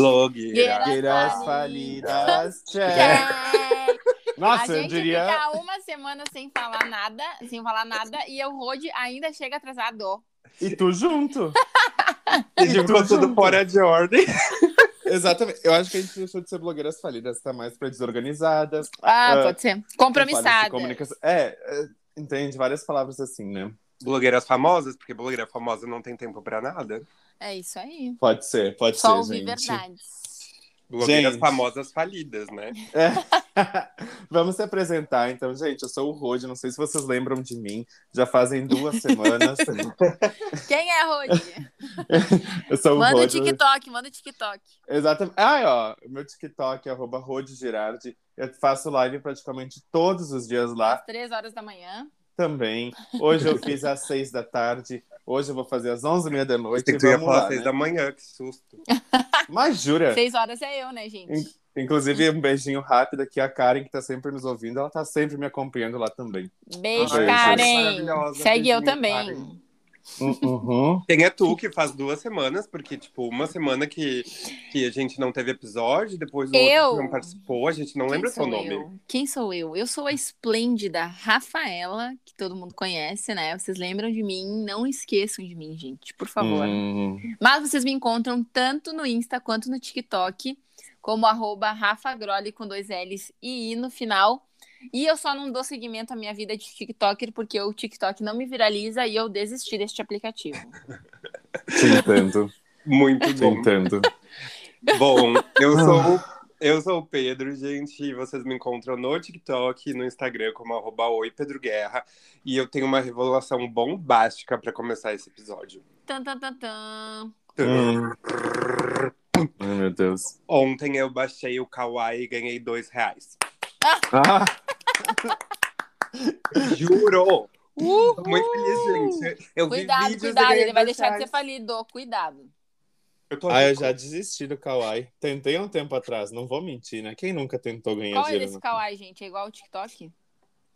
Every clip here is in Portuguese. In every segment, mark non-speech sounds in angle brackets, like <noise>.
Blogueira. Blogueiras falidas. falidas. Check. Check. <laughs> Nossa, a eu gente diria. fica uma semana sem falar nada, sem falar nada, e o Rod ainda chega atrasado. E tu junto. <laughs> E ficou tudo fora de ordem. <laughs> Exatamente. Eu acho que a gente deixou de ser blogueiras falidas, tá mais pra desorganizadas. Ah, Ah, pode ser. falhas de Compromissada. comunicação. É, é, entende? Várias palavras assim, né? Blogueiras famosas, porque blogueira famosa não tem tempo pra nada. É isso aí. Pode ser, pode Só ser, ouvir gente. verdades. Blogueiras Gente. famosas falidas, né? É. <laughs> Vamos se apresentar, então, gente. Eu sou o Rod, não sei se vocês lembram de mim. Já fazem duas semanas. <laughs> Quem é Rod? <laughs> eu sou o Manda o. TikTok, manda o TikTok. Exatamente. Ah, ó, meu TikTok é arroba Girardi. Eu faço live praticamente todos os dias lá Às três horas da manhã. também. Hoje eu fiz às seis da tarde. Hoje eu vou fazer às onze e meia da noite. Tem que tu ia falar lá, seis né? da manhã, que susto. <laughs> Mas jura? Seis horas é eu, né, gente? In- Inclusive, um beijinho rápido aqui. A Karen, que tá sempre nos ouvindo, ela tá sempre me acompanhando lá também. Beijo, Karen. Segue eu também. Karen. Uhum. Quem é tu que faz duas semanas, porque, tipo, uma semana que, que a gente não teve episódio, depois o Eu? outro não participou, a gente não Quem lembra seu nome. eu? Quem sou eu? Eu sou a esplêndida Rafaela, que todo mundo conhece, né? Vocês lembram de mim? Não esqueçam de mim, gente, por favor. Hum. Mas vocês me encontram tanto no Insta quanto no TikTok, como arroba Rafa Groli com dois L's e I no final. E eu só não dou seguimento à minha vida de TikToker porque o TikTok não me viraliza e eu desisti deste aplicativo. <laughs> Te entendo, Muito te bom. entendo. Bom, eu sou, o- eu sou o Pedro, gente, e vocês me encontram no TikTok e no Instagram como arroba Oi Pedro Guerra. E eu tenho uma revelação bombástica pra começar esse episódio. Tan, tan, tan, tan. Hum. Ai, meu Deus. Ontem eu baixei o Kawaii e ganhei dois reais. Ah, Juro! Uhul! Tô muito feliz, gente. Eu Cuidado, cuidado, ele vai deixar de ser falido. Cuidado. Eu ah, eu já desisti do Kawaii. Tentei há um tempo atrás, não vou mentir, né? Quem nunca tentou ganhar Qual é dinheiro? desse no- kawaii, gente? É igual o TikTok?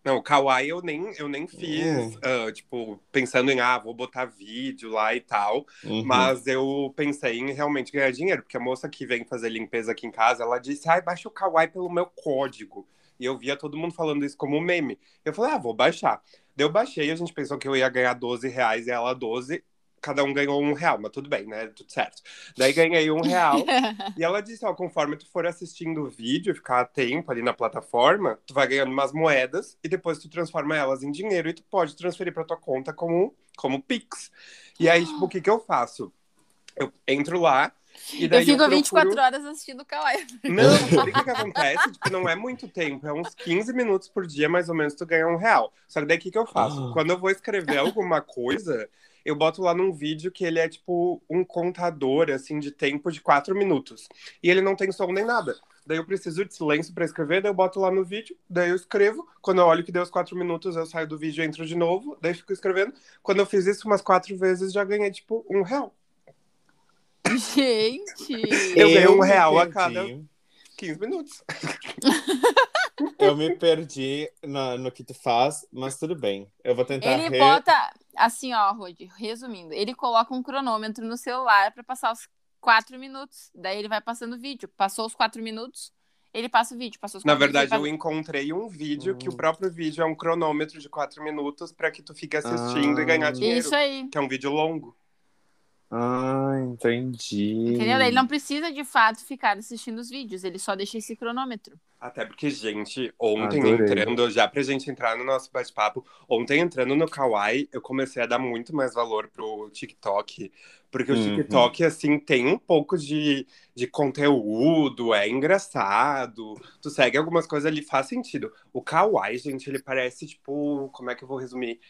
Não, Kawaii eu nem, eu nem fiz, Hum. ah, tipo, pensando em, ah, vou botar vídeo lá e tal. Uhum. Mas eu pensei em realmente ganhar dinheiro, porque a moça que vem fazer limpeza aqui em casa, ela disse, ai, baixa o Kawaii pelo meu código. E eu via todo mundo falando isso como meme. Eu falei, ah, vou baixar. Daí eu baixei, a gente pensou que eu ia ganhar 12 reais e ela 12. Cada um ganhou um real, mas tudo bem, né? Tudo certo. Daí ganhei um real. <laughs> E ela disse, ó, conforme tu for assistindo o vídeo, ficar a tempo ali na plataforma, tu vai ganhando umas moedas e depois tu transforma elas em dinheiro e tu pode transferir pra tua conta como, como Pix. E aí, tipo, o que que eu faço? Eu entro lá e daí Eu fico procuro- 24 horas assistindo o kawaii. Não, sabe o que que acontece? Tipo, não é muito tempo, é uns 15 minutos por dia, mais ou menos, tu ganha um real. Só que daí o que que eu faço? Ah. Quando eu vou escrever alguma coisa, eu boto lá num vídeo que ele é tipo um contador, assim, de tempo de 4 minutos. E ele não tem som nem nada. Daí eu preciso de silêncio pra escrever, daí eu boto lá no vídeo, daí eu escrevo. Quando eu olho que deu os 4 minutos, eu saio do vídeo e entro de novo, daí fico escrevendo. Quando eu fiz isso umas quatro vezes, já ganhei, tipo, um real. Gente! Eu ganhei um real a cada 15 minutos. <laughs> Eu me perdi na- no que tu faz, mas tudo bem. Eu vou tentar Ele re... bota, assim, ó, Rod, resumindo, ele coloca um cronômetro no celular pra passar os quatro minutos. Daí ele vai passando o vídeo. Passou os quatro minutos, ele passa o vídeo. Passou os Na quatro verdade, minutos, eu ele encontrei um vídeo que Hum. o próprio vídeo é um cronômetro de 4 minutos pra que tu fique assistindo e ganhar Ah. passa- dinheiro. Isso aí. Que é um vídeo longo. Ah, entendi. Entendeu? Ele não precisa de fato ficar assistindo os vídeos, ele só deixa esse cronômetro. Até porque, gente, ontem Adorei. entrando, já pra gente entrar no nosso bate-papo, ontem entrando no Kawaii, eu comecei a dar muito mais valor pro TikTok. Porque o Uhum. TikTok, assim, tem um pouco de, de conteúdo, é engraçado. Tu segue algumas coisas ali, faz sentido. O Kawaii, gente, ele parece, tipo, como é que eu vou resumir?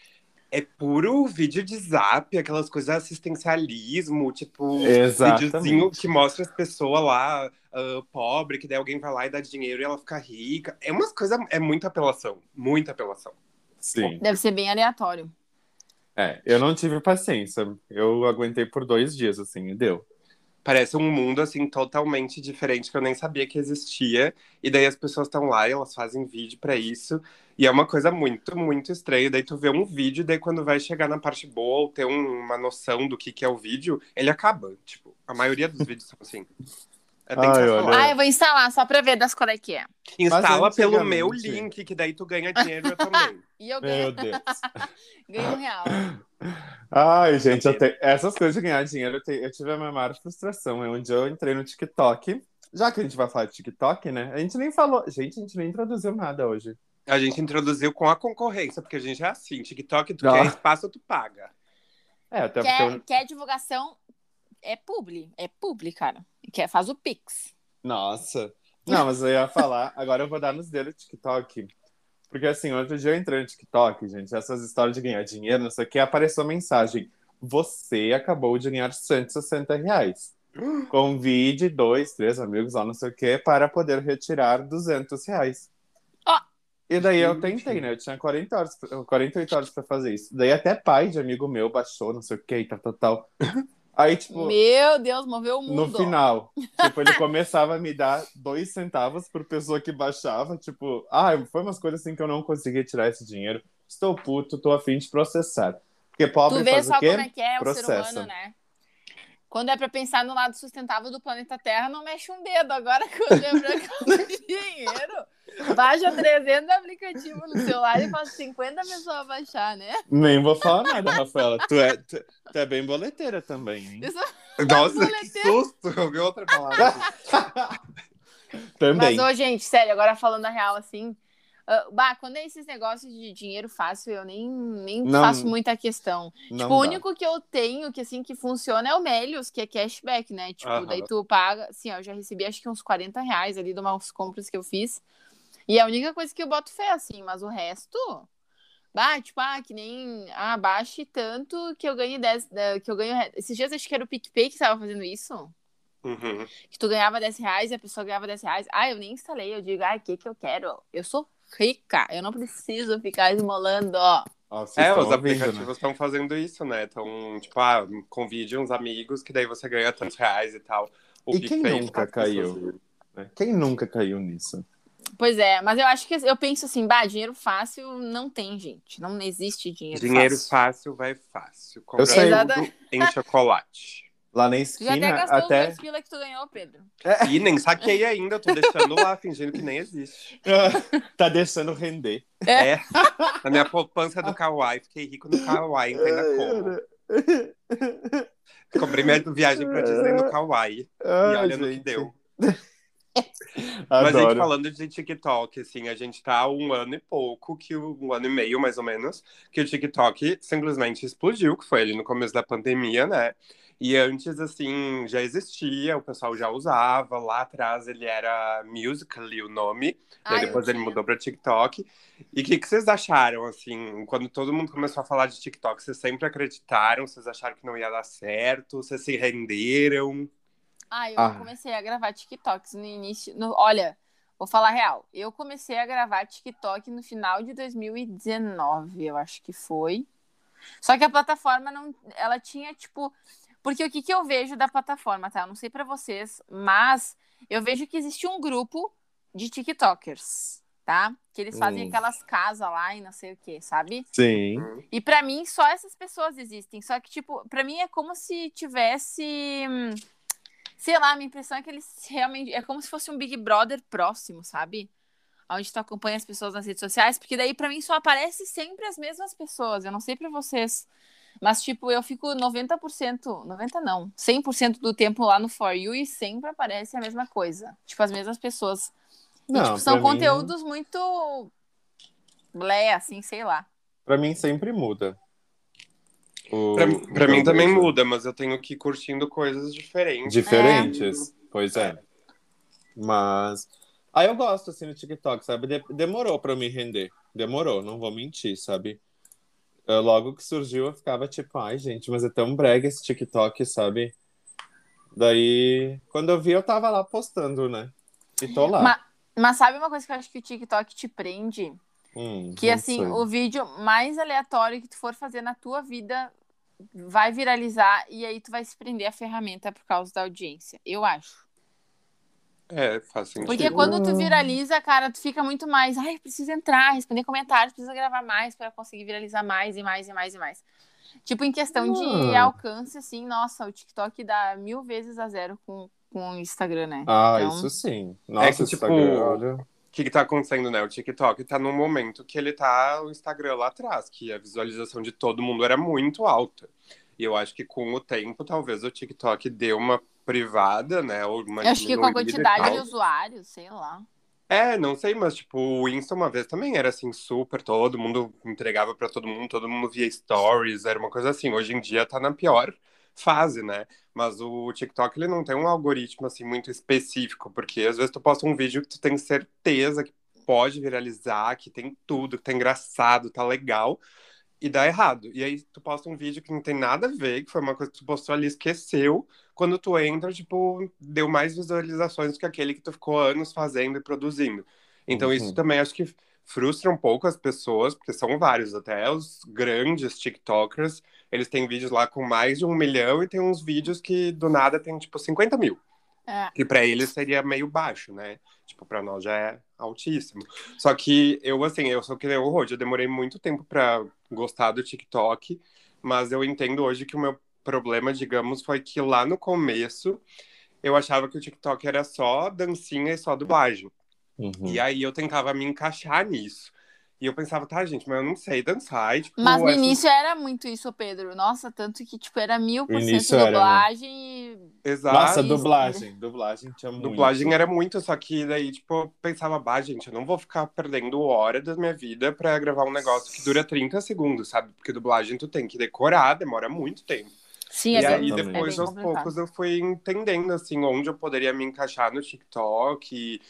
É puro vídeo de zap, aquelas coisas assistencialismo, tipo, Exatamente. videozinho que mostra as pessoas lá, ah, pobre, que daí alguém vai lá e dá dinheiro e ela fica rica. É umas coisas, é muita apelação, muita apelação. Sim. Deve ser bem aleatório. É, eu não tive paciência. Eu aguentei por dois dias, assim, e deu. Parece um mundo, assim, totalmente diferente que eu nem sabia que existia. E daí as pessoas estão lá e elas fazem vídeo pra isso. E é uma coisa muito, muito estranha. Daí tu vê um vídeo, daí quando vai chegar na parte boa ou ter um- uma noção do que, que é o vídeo, ele acaba. Tipo, a maioria dos vídeos são assim. É sensacional. olha. Ah, eu vou instalar só pra ver das qual é que é. Instala pelo meu link, que daí tu ganha dinheiro eu também. <laughs> E eu Meu ganho, Deus. <laughs> ganho um real. Ai, gente, eu tenho... essas coisas de ganhar dinheiro, eu, te- eu tive a minha maior frustração. É um dia eu entrei no TikTok. Já que a gente vai falar de TikTok, né? A gente nem falou. Gente, a gente nem introduziu nada hoje. A gente introduziu com a concorrência, porque a gente é assim. TikTok, tu Ah. quer espaço, tu paga. É, até porque. Quer, eu- quer divulgação? É publi. É publi, cara. Quer, faz o Pix. Nossa. Não, mas eu ia falar. <laughs> Agora eu vou dar nos dedos do TikTok. Porque assim, outro dia eu entrei no TikTok, gente. Essas histórias de ganhar dinheiro, não sei o que, apareceu a mensagem. Você acabou de ganhar 160 reais. <gasps> Convide dois, três amigos, ou não sei o que, para poder retirar 200 reais. E daí eu tentei, né? Eu tinha 40 horas, 48 horas pra fazer isso. Daí até pai de amigo meu baixou, não sei o que, tal, tal, tal. <laughs> Aí, tipo, Meu Deus, moveu o no mundo. final, <laughs> tipo, ele começava a me dar dois centavos por pessoa que baixava. Tipo, ah, foi umas coisas assim que eu não conseguia tirar esse dinheiro. Estou puto, tô afim de processar. Porque pobre Tu vê faz só o quê? como é que é o ser Processa. humano, né? Quando é pra pensar no lado sustentável do planeta Terra, não mexe um dedo. Agora, quando é pra dinheiro, baixa 300 aplicativos no celular e faz 50 pessoas baixar, né? Nem vou falar nada, Rafaela. Tu é, tu, tu é bem boleteira também, hein? Isso- Nossa, que susto! Eu vi outra palavra. Também. Mas, ô, gente, sério, agora falando a real, assim. ah, bah, quando é esses negócios de dinheiro fácil, eu nem, nem Não. faço muita questão. Tipo, o único que eu tenho que, assim, que funciona é o Melios, que é cashback, né? Tipo, daí tu paga, assim, ó, eu já recebi acho que uns 40 reais ali de umas compras que eu fiz. E é a única coisa que eu boto fé, assim, mas o resto. Bah, tipo, ah, que nem. Ah, baixe tanto que eu ganhe 10. da- Que eu ganho. Esses dias acho que era o PicPay que estava fazendo isso. Uhum. Que tu ganhava 10 reais e a pessoa ganhava 10 reais. Ah, eu nem instalei. Eu digo, ah, o que que eu quero? Eu sou rica. Eu não preciso ficar esmolando, ó. É, os ouvindo, né? aplicativos estão fazendo isso, né? Então, tipo, ah, convide uns amigos que daí você ganha tantos reais e tal. O E quem PicPay nunca caiu? né? Quem nunca caiu nisso? Pois é, mas eu acho que eu penso assim, bah, dinheiro fácil não tem, gente. Não existe dinheiro, Dinheiro fácil. fácil vai fácil. Compra sei. Exata- tudo em chocolate. <laughs> Lá na Tu já até esquina, gastou os até. pila que tu ganhou, Pedro. E nem saquei ainda, eu tô deixando lá, fingindo que nem existe. <laughs> tá deixando render. É. Na minha poupança do Kawaii, fiquei rico no Kawaii, então ainda como. Comprei minha viagem pra Disney no Kawaii. E Ai, olha no que gente. deu. Mas, gente, Adoro. falando de TikTok, assim, a gente tá há um ano e pouco, que um ano e meio, mais ou menos, que o TikTok simplesmente explodiu, que foi ali no começo da pandemia, né? E antes, assim, já existia, o pessoal já usava. Lá atrás ele era Musical.ly o nome. Daí eu depois ele mudou pra TikTok. E o que, que vocês acharam, assim, quando todo mundo começou a falar de TikTok? Vocês sempre acreditaram? Vocês acharam que não ia dar certo? Vocês se renderam? Ah, eu Ah. comecei a gravar TikToks no início. no- olha, vou falar real. Eu comecei a gravar TikTok no final de 2019, eu acho que foi. Só que a plataforma não. Ela tinha, tipo. Porque o que, que eu vejo da plataforma, tá? Eu não sei pra vocês, mas eu vejo que existe um grupo de TikTokers, tá? Que eles fazem Hum. aquelas casas lá e não sei o que, sabe? Sim. E pra mim, só essas pessoas existem. Só que, tipo, pra mim é como se tivesse. Sei lá, a minha impressão é que eles realmente. É como se fosse um Big Brother próximo, sabe? Onde tu acompanha as pessoas nas redes sociais, porque daí pra mim só aparece sempre as mesmas pessoas. Eu não sei pra vocês. Mas, tipo, eu fico 90%, 90% não, 100% do tempo lá no For You e sempre aparece a mesma coisa. Tipo, as mesmas pessoas. E, Não, tipo, são pra mim- conteúdos muito. blé, assim, sei lá. Pra mim sempre muda. O- Pra, o pra mim também muda, mas eu tenho que ir curtindo coisas diferentes. Diferentes. Pois é. Mas. Aí eu gosto, assim, no TikTok, sabe? De- demorou pra eu me render. Demorou, não vou mentir, sabe? Eu, logo que surgiu, eu ficava tipo, ai, gente, mas é tão brega esse TikTok, sabe? Daí, quando eu vi, eu tava lá postando, né? E tô lá. Ma- Mas sabe uma coisa que eu acho que o TikTok te prende? Hum, Que assim, sei. o vídeo mais aleatório que tu for fazer na tua vida vai viralizar e aí tu vai se prender a ferramenta por causa da audiência. Eu acho. É, faz sentido. Porque quando tu viraliza, cara, tu fica muito mais, ai, preciso entrar, responder comentários, preciso gravar mais para conseguir viralizar mais e mais e mais e mais. Tipo, em questão de Ah. alcance, assim, nossa, o TikTok dá mil vezes a zero com, com o Instagram, né? Ah, Então- isso sim. Nossa, É que, tipo, Instagram, olha. O que, que tá acontecendo, né? O TikTok tá num momento que ele tá o Instagram lá atrás, que a visualização de todo mundo era muito alta. E eu acho que com o tempo, talvez o TikTok deu uma privada, né? Ou uma Eu acho que com a quantidade de usuários, sei lá. É, não sei, mas tipo, o Insta uma vez também era assim, super, todo mundo entregava pra todo mundo, todo mundo via stories, era uma coisa assim. Hoje em dia tá na pior fase, né? Mas o TikTok ele não tem um algoritmo assim muito específico, porque às vezes tu posta um vídeo que tu tem certeza que pode viralizar, que tem tudo, que tá engraçado, tá legal, e dá errado. E aí tu posta um vídeo que não tem nada a ver, que foi uma coisa que tu postou ali, esqueceu. Quando tu entra, tipo, deu mais visualizações do que aquele que tu ficou anos fazendo e produzindo. Então Uhum. isso também acho que frustra um pouco as pessoas, porque são vários, até os grandes TikTokers, eles têm vídeos lá com mais de um milhão e tem uns vídeos que do nada tem, tipo, 50 mil. É. Que pra eles seria meio baixo, né? Tipo, pra nós já é altíssimo. Só que eu, assim, eu sou que nem o Rod, eu demorei muito tempo pra gostar do TikTok, mas eu entendo hoje que o meu problema, digamos, foi que lá no começo eu achava que o TikTok era só dancinha e só dublagem. Uhum. E aí eu tentava me encaixar nisso. E eu pensava, tá, gente, mas eu não sei dançar. E, tipo, Mas no início era muito isso, Pedro. Nossa, tanto que, tipo, era mil por cento início era, né? dublagem e... Exato. Nossa, dublagem. Dublagem tinha muito. Dublagem era muito, só que daí, tipo, eu pensava, bah, gente, eu não vou ficar perdendo hora da minha vida pra gravar um negócio que dura 30 segundos, sabe? Porque dublagem tu tem que decorar, demora muito tempo. Sim, e é aí, bem, Exatamente. depois, é aos complicado. poucos, eu fui entendendo, assim, onde eu poderia me encaixar no TikTok,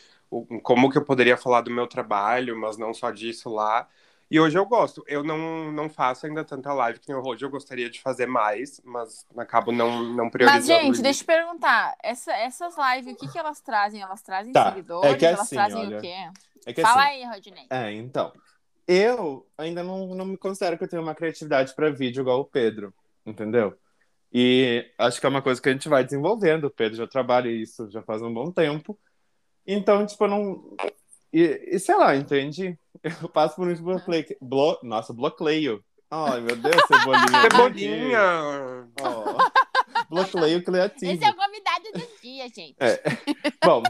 como que eu poderia falar do meu trabalho, mas não só disso lá. E hoje eu gosto. Eu não, não faço ainda tanta live que nem hoje, eu gostaria de fazer mais, mas acabo não, não priorizando. Mas, gente, isso. deixa eu perguntar. Essa, essas lives, o que, que elas trazem? Elas trazem Tá, seguidores? é que elas assim, trazem olha, o quê? É que Fala assim, aí, Rodney. É, então. Eu ainda não, não me considero que eu tenho uma criatividade para vídeo igual o Pedro, entendeu? E acho que é uma coisa que a gente vai desenvolvendo. O Pedro já trabalha isso já faz um bom tempo. Então, tipo, eu não. E, e sei lá, entende? Eu passo por um bloqueio. Blo... Nossa, bloqueio. Ai, meu Deus, cebolinha. Cebolinha! Oh. Bloqueio criativo. Esse é o convidado do dia, gente. É. Bom,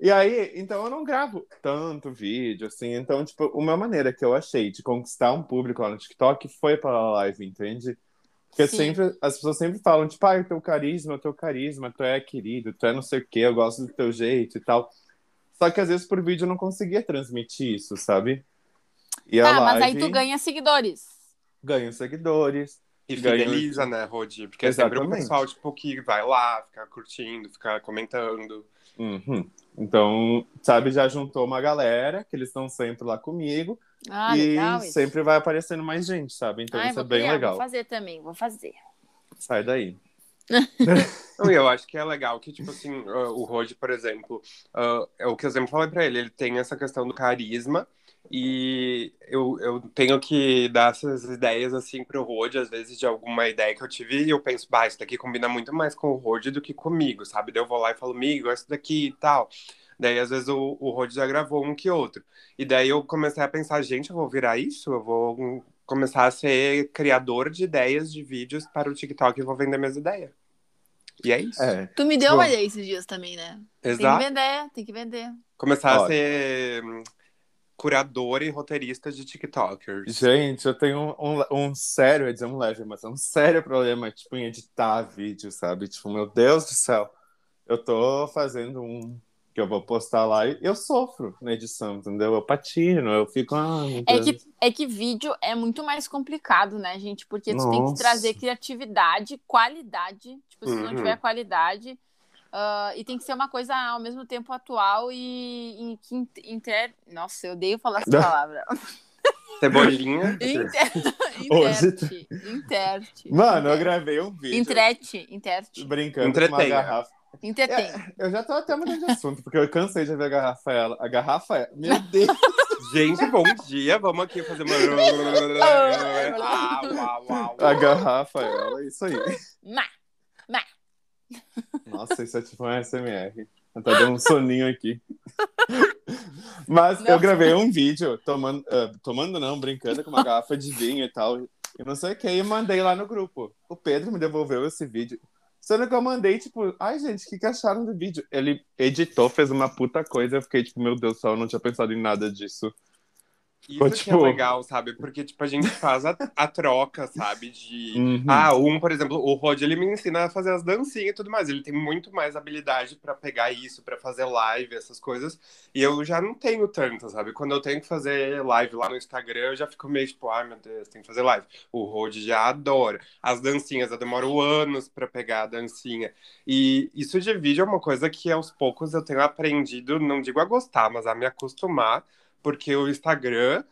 e aí, então eu não gravo tanto vídeo, assim. Então, tipo, uma maneira que eu achei de conquistar um público lá no TikTok foi pela live, entende? Porque Sim. sempre, as pessoas sempre falam, tipo, ai, teu carisma, teu carisma, tu é querido, tu é não sei o quê, eu gosto do teu jeito e tal. Só que às vezes por vídeo eu não conseguia transmitir isso, sabe? E a Tá, mas aí live tu ganha seguidores. ganha seguidores. E Ganha- fideliza, né, Rodi? Porque é sempre o Exatamente. pessoal, tipo, que vai lá, fica curtindo, fica comentando. Uhum. Então, sabe, já juntou uma galera, que eles estão sempre lá comigo. Ah, e legal isso. sempre vai aparecendo mais gente, sabe? Então Ai, isso é bem criar, legal. Vou fazer também, vou fazer. Sai daí. <laughs> Eu acho que é legal que, tipo assim, ah, o Rodi, por exemplo, ah, é o que eu sempre falei pra ele, ele tem essa questão do carisma e eu, eu tenho que dar essas ideias, assim, pro Rodi, às vezes, de alguma ideia que eu tive e eu penso, bah, isso daqui combina muito mais com o Rodi do que comigo, sabe? Daí eu vou lá e falo, amigo, essa daqui e tal. Daí, às vezes, o, o Rodi já gravou um que outro. E daí eu comecei a pensar, gente, eu vou virar isso? Eu vou começar a ser criador de ideias de vídeos para o TikTok e vou vender minhas ideias. E é isso. É. Tu me deu Bom. uma ideia esses dias também, né? Tem que Exato. vender, tem que vender. Começar a ser hum, curador e roteirista de TikTokers. Gente, eu tenho um, um, um sério, eu ia dizer um leve, mas é um sério problema, tipo, em editar vídeo, sabe? Tipo, meu Deus do céu. Eu tô fazendo um que eu vou postar lá e eu sofro na edição, entendeu? Eu patino, eu fico. Ah, É que, é que vídeo é muito mais complicado, né, gente? Porque tu tem que Nossa. trazer criatividade, qualidade. Tipo, se não Uhum. tiver qualidade. ah, e tem que ser uma coisa ao mesmo tempo atual e, e que in- inter... Nossa, eu odeio falar essa <laughs> palavra. Cebolinha. <laughs> Inter... <laughs> Hoje- Interte. Interte. Mano, eu gravei um vídeo Entrete. Interte. brincando com uma Entretenha. garrafa. Entretém. Eu já tô até mudando de assunto, porque eu cansei de ver a garrafa ela. A garrafa é. Meu <laughs> Deus! Gente, bom dia. Vamos aqui fazer uma. <laughs> Ah, uau, uau. A garrafa é ela, é isso aí. Má. Nossa, isso é tipo um SMR. Tá dando um soninho aqui. Mas Não. eu gravei um vídeo tomando, ah, tomando não, brincando com uma garrafa de vinho e tal. E não sei o que, e mandei lá no grupo. O Pedro me devolveu esse vídeo. Sendo que eu mandei, tipo, ai, gente, o que, que acharam do vídeo? Ele editou, fez uma puta coisa. Eu fiquei, tipo, meu Deus do céu, eu não tinha pensado em nada disso. Isso que tipo- é legal, sabe? Porque, tipo, a gente faz a, a troca, sabe? De. Uhum. Ah, um, por exemplo, o Rod, ele me ensina a fazer as dancinhas e tudo mais. Ele tem muito mais habilidade pra pegar isso, pra fazer live, essas coisas. E eu já não tenho tanto, sabe? Quando eu tenho que fazer live lá no Instagram, eu já fico meio tipo, ai meu Deus, tem que fazer live. O Rod já adora. As dancinhas, eu demoro anos pra pegar a dancinha. E isso de vídeo é uma coisa que aos poucos eu tenho aprendido, não digo a gostar, mas a me acostumar, porque o Instagram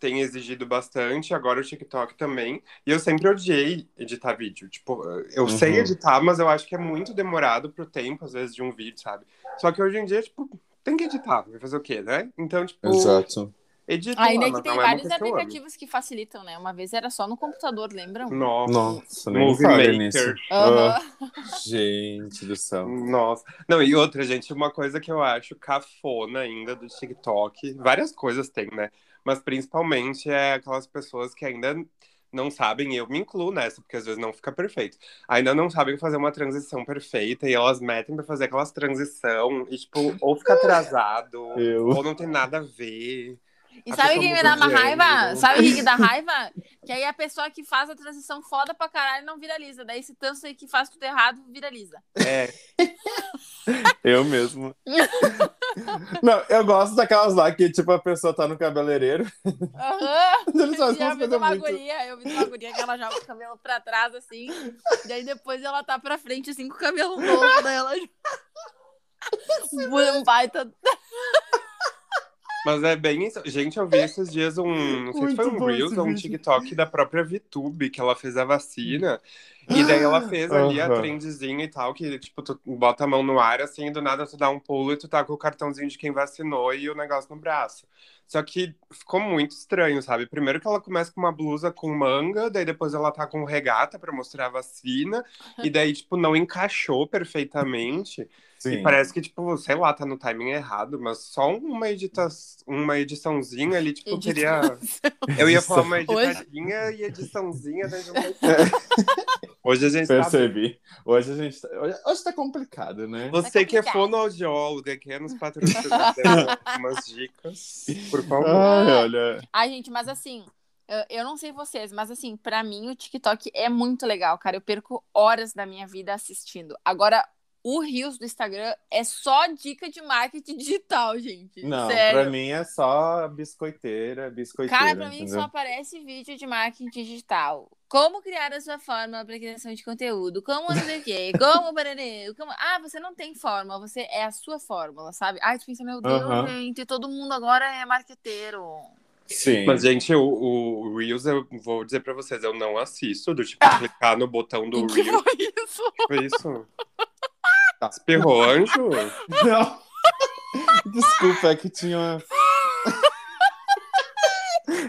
tem exigido bastante, agora o TikTok também. E eu sempre odiei editar vídeo. Tipo, eu Uhum. sei editar, mas eu acho que é muito demorado pro tempo, às vezes, de um vídeo, sabe? Só que hoje em dia, tipo, tem que editar. Vai fazer o quê, né? Então, tipo, Exato. Edita Ainda que tem é vários amo. aplicativos que facilitam, né? Uma vez era só no computador, lembram? Nossa. Nossa, nem Movie Maker. nisso. Ah, gente do céu. Nossa. Não, e outra, gente, uma coisa que eu acho cafona ainda do TikTok, várias coisas tem, né? Mas principalmente é aquelas pessoas que ainda não sabem, e eu me incluo nessa, porque às vezes não fica perfeito. Ainda não sabem fazer uma transição perfeita e elas metem pra fazer aquelas transição e, tipo, ou fica <laughs> atrasado, Eu. ou não tem nada a ver. E A sabe quem me dá uma raiva? Sabe o que dá raiva? <laughs> Que aí a pessoa que faz a transição foda pra caralho não viraliza. Daí esse tanto aí que faz tudo errado, viraliza. É, <laughs> Eu mesmo. <laughs> Não, eu gosto daquelas lá que, tipo, a pessoa tá no cabeleireiro. Aham. Eles fazem Já umas vi uma muito... guria, eu vi uma guria que ela joga o cabelo pra trás, assim. Daí depois ela tá pra frente, assim, com o cabelo novo. Daí ela... Um baita... Mas é bem isso. Gente, eu vi esses dias um. Não sei se foi um Reels ou um vídeo. TikTok da própria VTube, que ela fez a vacina. E daí ela fez ali a Aham. trendzinha e tal, que tipo, tu bota a mão no ar, assim, e do nada tu dá um pulo e tu tá com o cartãozinho de quem vacinou e o negócio no braço. Só que ficou muito estranho, sabe? Primeiro que ela começa com uma blusa com manga, daí depois ela tá com regata pra mostrar a vacina, e daí, tipo, não encaixou perfeitamente. Sim. E parece que, tipo, sei lá, tá no timing errado, mas só uma, edita uma ediçãozinha ali, tipo, teria. Eu ia falar uma Hoje- editadinha e <laughs> ediçãozinha né, junto. <laughs> Hoje a gente tá. Percebi. Hoje a gente tá... Hoje, hoje tá complicado, né? Você que é complicado. fonoaudióloga, quer nos patrocinar <laughs> dando umas dicas, por favor. Ai, olha. Ai, gente, mas assim, eu- eu não sei vocês, mas assim, pra mim o TikTok é muito legal, cara. Eu perco horas da minha vida assistindo. Agora, o Reels do Instagram é só dica de marketing <laughs> digital, gente. Não, Sério. pra mim é só biscoiteira, biscoiteira. Cara, pra mim entendeu? só aparece vídeo de marketing digital. Como criar a sua fórmula para criação de conteúdo? Como não sei o quê? <laughs> Como, como... Ah, você não tem fórmula, você é a sua fórmula, sabe? Ai, tu pensa, meu Deus, Aham. gente, todo mundo agora é marqueteiro. Sim. Mas, gente, o, o Reels, eu vou dizer pra vocês, eu não assisto, do tipo, <laughs> clicar no botão do que Reels. foi isso? Foi isso? Espirrou anjo? Não. Desculpa, é que tinha uma...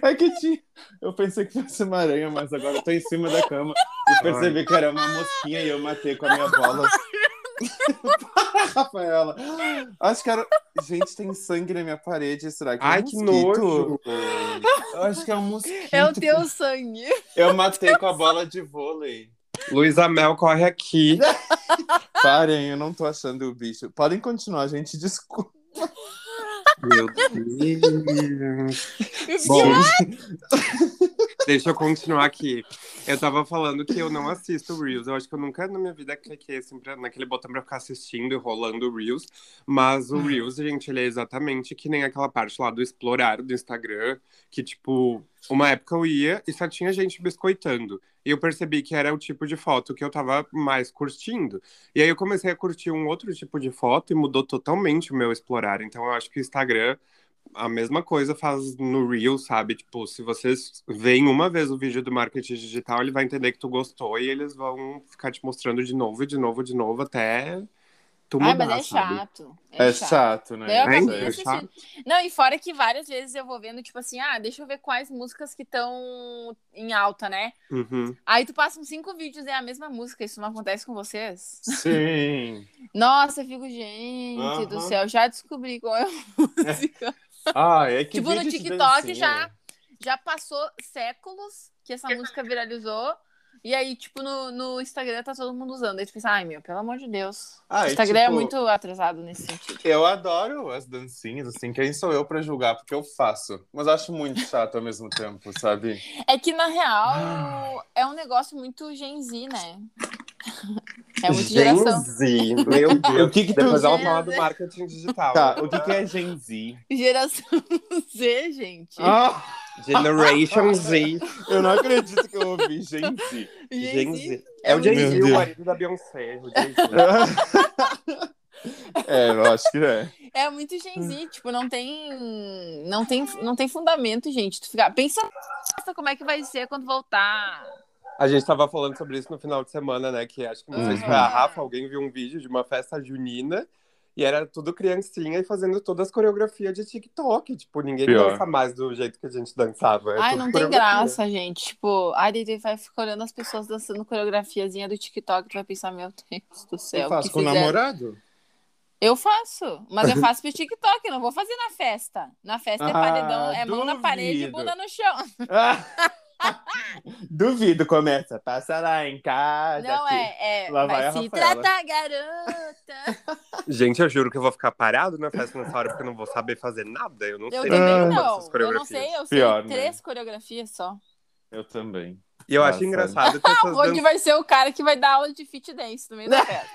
É que tinha... Eu pensei que fosse uma aranha, mas agora eu tô em cima da cama e percebi que era uma mosquinha e eu matei com a minha bola. <laughs> Para, Rafaela. Acho que era... Gente, tem sangue na minha parede. Será que é um Ai, que nojo! Eu acho que é um mosquito. É o teu sangue. Eu matei com a bola de vôlei. Luísa Mel corre aqui. <laughs> Parem, eu não tô achando o bicho. Podem continuar, gente. Desculpa. Meu Deus. Bom, <laughs> deixa eu continuar aqui. Eu tava falando que eu não assisto Reels. Eu acho que eu nunca na minha vida cliquei assim pra, naquele botão pra ficar assistindo e rolando Reels. Mas o Reels, gente, ele é exatamente que nem aquela parte lá do explorar do Instagram. Que, tipo, uma época eu ia e só tinha gente biscoitando. E eu percebi que era o tipo de foto que eu tava mais curtindo. E aí eu comecei a curtir um outro tipo de foto e mudou totalmente o meu explorar. Então eu acho que o Instagram a mesma coisa faz no Reel, sabe? Tipo, se vocês veem uma vez o vídeo do marketing digital, ele vai entender que tu gostou e eles vão ficar te mostrando de novo, e de novo, de novo, até tu mudar, Ai, mas é sabe? chato. É chato, né? Daí eu É, acabei é assistindo. chato. Não, e fora que várias vezes eu vou vendo, tipo assim, ah, deixa eu ver quais músicas que estão em alta, né? Uhum. Aí tu passa uns cinco vídeos e é a mesma música. Isso não acontece com vocês? Sim. <laughs> Nossa, eu fico, gente do Aham. céu, já descobri qual é a <laughs> música. Ah, é que tipo, no TikTok já, já passou séculos que essa música viralizou. E aí, tipo, no, no Instagram tá todo mundo usando. Aí tu pensa, ai meu, pelo amor de Deus. Ah, o Instagram é tipo, muito atrasado nesse sentido. Eu adoro as dancinhas, assim, quem sou eu pra julgar, porque eu faço. Mas acho muito chato ao mesmo tempo, sabe? É que, na real, é um negócio muito Gen Z, né? É muito Gen geração. Z, meu Deus. <laughs> O que que tu- Depois ela Gen fala Z. do marketing digital. Tá, o que, que é Gen Z? Geração <laughs> Z, gente. Ah, Generation Z. <laughs> eu não acredito que eu ouvi Gen Z. Gen Z. Z. É o Jay-Z, Meu o marido da Beyoncé. O. É, eu acho que é. É muito Gen Z, tipo, não tem, não tem, não tem fundamento, gente. Tu fica, pensa como é que vai ser quando voltar. A gente tava falando sobre isso no final de semana, né? Que acho que não sei se foi a Rafa, alguém viu um vídeo de uma festa junina e era tudo criancinha e fazendo todas as coreografias de TikTok. Tipo, ninguém Pior. dança mais do jeito que a gente dançava. É Ai, não tem graça, gente. Tipo, ai, daí vai ficar olhando as pessoas dançando coreografiazinha do TikTok, tu vai pensar, meu Deus do céu, Eu faço que com o namorado? Eu faço, mas eu <laughs> faço pro TikTok, não vou fazer na festa. Na festa é Ah, paredão, é mão na parede e duvido. bunda no chão. <laughs> <laughs> Duvido, começa. Passa lá em casa. Não aqui. é, é Lá vai, vai a se Rafaela. tratar, garota. <laughs> Gente, eu juro que eu vou ficar parado na festa nessa hora porque eu não vou saber fazer nada. Eu não Eu sei também não. dessas Eu não sei, eu sei Pior, né? três coreografias só. Eu também. E eu acho Nossa. engraçado que <laughs> essas Onde danças. vai ser o cara que vai dar aula de fit dance no meio da festa.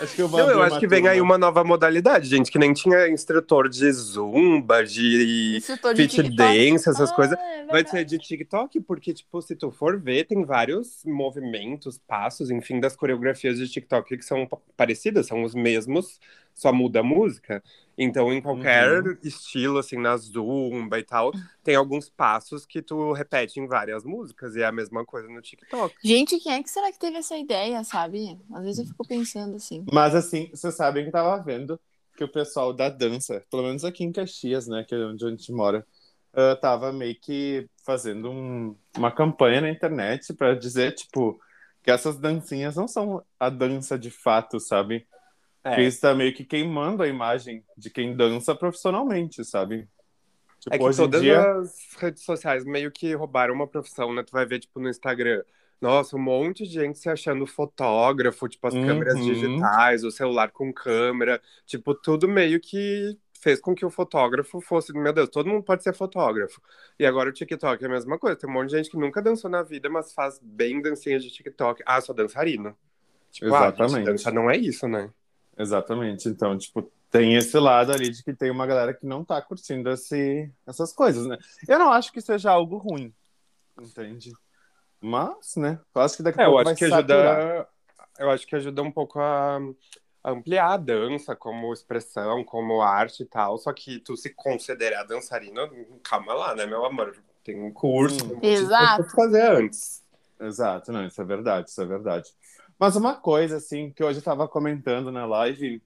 Acho que eu vou Não, eu acho que vem aí turma. uma nova modalidade, gente, que nem tinha instrutor de zumba, de Instrutor de fit TikTok. dance, essas Ah, coisas. é Vai ser de TikTok, porque, tipo, se tu for ver, tem vários movimentos, passos, enfim, das coreografias de TikTok que são pa- parecidas, são os mesmos, só muda a música. Então, em qualquer Uhum. estilo, assim, na Zumba e tal, tem alguns passos que tu repete em várias músicas, e é a mesma coisa no TikTok. Gente, quem é que será que teve essa ideia, sabe? Às vezes eu fico pensando assim. Mas assim, vocês sabem que eu tava vendo que o pessoal da dança, pelo menos aqui em Caxias, né, que é onde a gente mora, ah, tava meio que fazendo um- uma campanha na internet pra dizer, tipo, que essas dancinhas não são a dança de fato, sabe? É, isso tá meio que queimando a imagem de quem dança profissionalmente, sabe? Tipo, é que hoje todas dia. as redes sociais meio que roubaram uma profissão, né? Tu vai ver, tipo, no Instagram, nossa, um monte de gente se achando fotógrafo, tipo, as câmeras Uhum. digitais, o celular com câmera, tipo, tudo meio que fez com que o fotógrafo fosse, meu Deus, todo mundo pode ser fotógrafo. E agora o TikTok é a mesma coisa, tem um monte de gente que nunca dançou na vida, mas faz bem dancinhas de TikTok. Ah, sou dançarino. Tipo, ah, Exatamente. dança não é isso, né? Exatamente. Então, tipo, tem esse lado ali de que tem uma galera que não tá curtindo esse, essas coisas, né? Eu não acho que seja algo ruim, entende? Mas, né? Eu acho que daqui a É, eu pouco acho vai que ajuda. saturar. Eu acho que ajuda um pouco a, a ampliar a dança como expressão, como arte e tal. Só que tu se considerar dançarina, calma lá, né, meu amor? Tem um curso, Hum. tem um Exato. fazer antes. Exato, não, isso é verdade, isso é verdade. Mas uma coisa, assim, que hoje eu tava comentando na live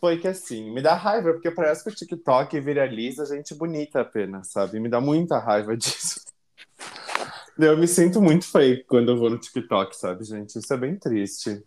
foi que, assim, me dá raiva, porque parece que o TikTok viraliza gente bonita apenas, sabe? Me dá muita raiva <laughs> disso. Eu me sinto muito feio quando eu vou no TikTok, sabe, gente? Isso é bem triste.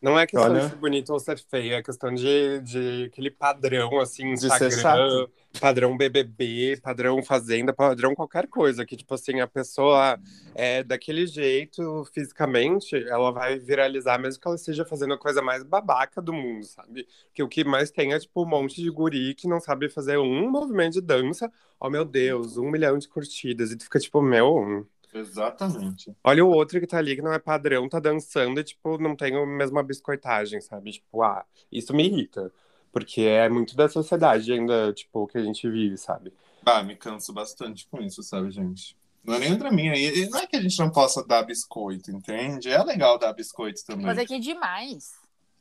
Não é questão Olha. de ser bonito ou ser feio, é questão de, de aquele padrão, assim, Instagram, padrão BBB, padrão Fazenda, padrão qualquer coisa, que, tipo assim, a pessoa é daquele jeito, fisicamente, ela vai viralizar, mesmo que ela esteja fazendo a coisa mais babaca do mundo, sabe? Que o que mais tem é, tipo, um monte de guri que não sabe fazer um movimento de dança, oh, meu Deus, um milhão de curtidas, e tu fica, tipo, meu... Exatamente. Olha o outro que tá ali, que não é padrão, tá dançando e, tipo, não tem a mesma biscoitagem, sabe? Tipo, ah, isso me irrita. Porque é muito da sociedade ainda, tipo, que a gente vive, sabe? Ah, me canso bastante com isso, sabe, gente? Não é nem. E e não é que a gente não possa dar biscoito, entende? É legal dar biscoito também. Mas é que é demais.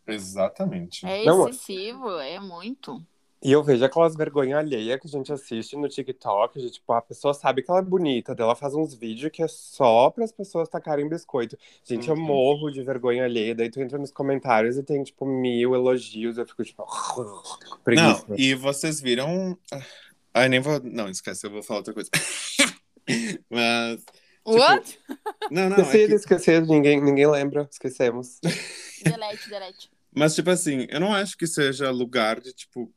Exatamente. É Não, excessivo, é muito. E eu vejo aquelas vergonha alheia que a gente assiste no TikTok, de, tipo, a pessoa sabe que ela é bonita, daí ela faz uns vídeos que é só para as pessoas tacarem biscoito. Gente, eu Uhum. morro de vergonha alheia, daí tu entra nos comentários e tem, tipo, mil elogios, eu fico, tipo, <laughs> preguiça. Não, e vocês viram. Ai, nem vou. Não, esquece, eu vou falar outra coisa. <laughs> Mas. What? Não, não, é Esquecido, que... esquecido, ninguém, ninguém lembra, esquecemos. delete, delete. Mas, tipo assim, eu não acho que seja lugar de, tipo.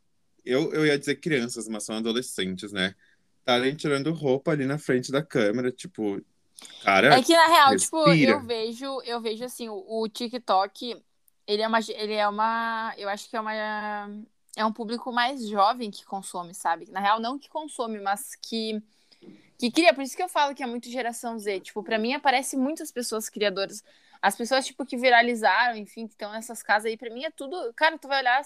Eu, eu ia dizer crianças, mas são adolescentes, né? Estarem tirando roupa ali na frente da câmera, tipo. Cara, É que na real, tipo, respira. eu vejo, eu vejo assim, o, o TikTok, ele é uma, ele é uma, eu acho que é uma, é um público mais jovem que consome, sabe? Na real, não que consome, mas que que cria, por isso que eu falo que é muito geração Z. Tipo, pra mim aparece muitas pessoas criadoras. As pessoas, tipo, que viralizaram, enfim, que estão nessas casas aí, pra mim é tudo. Cara, tu vai olhar,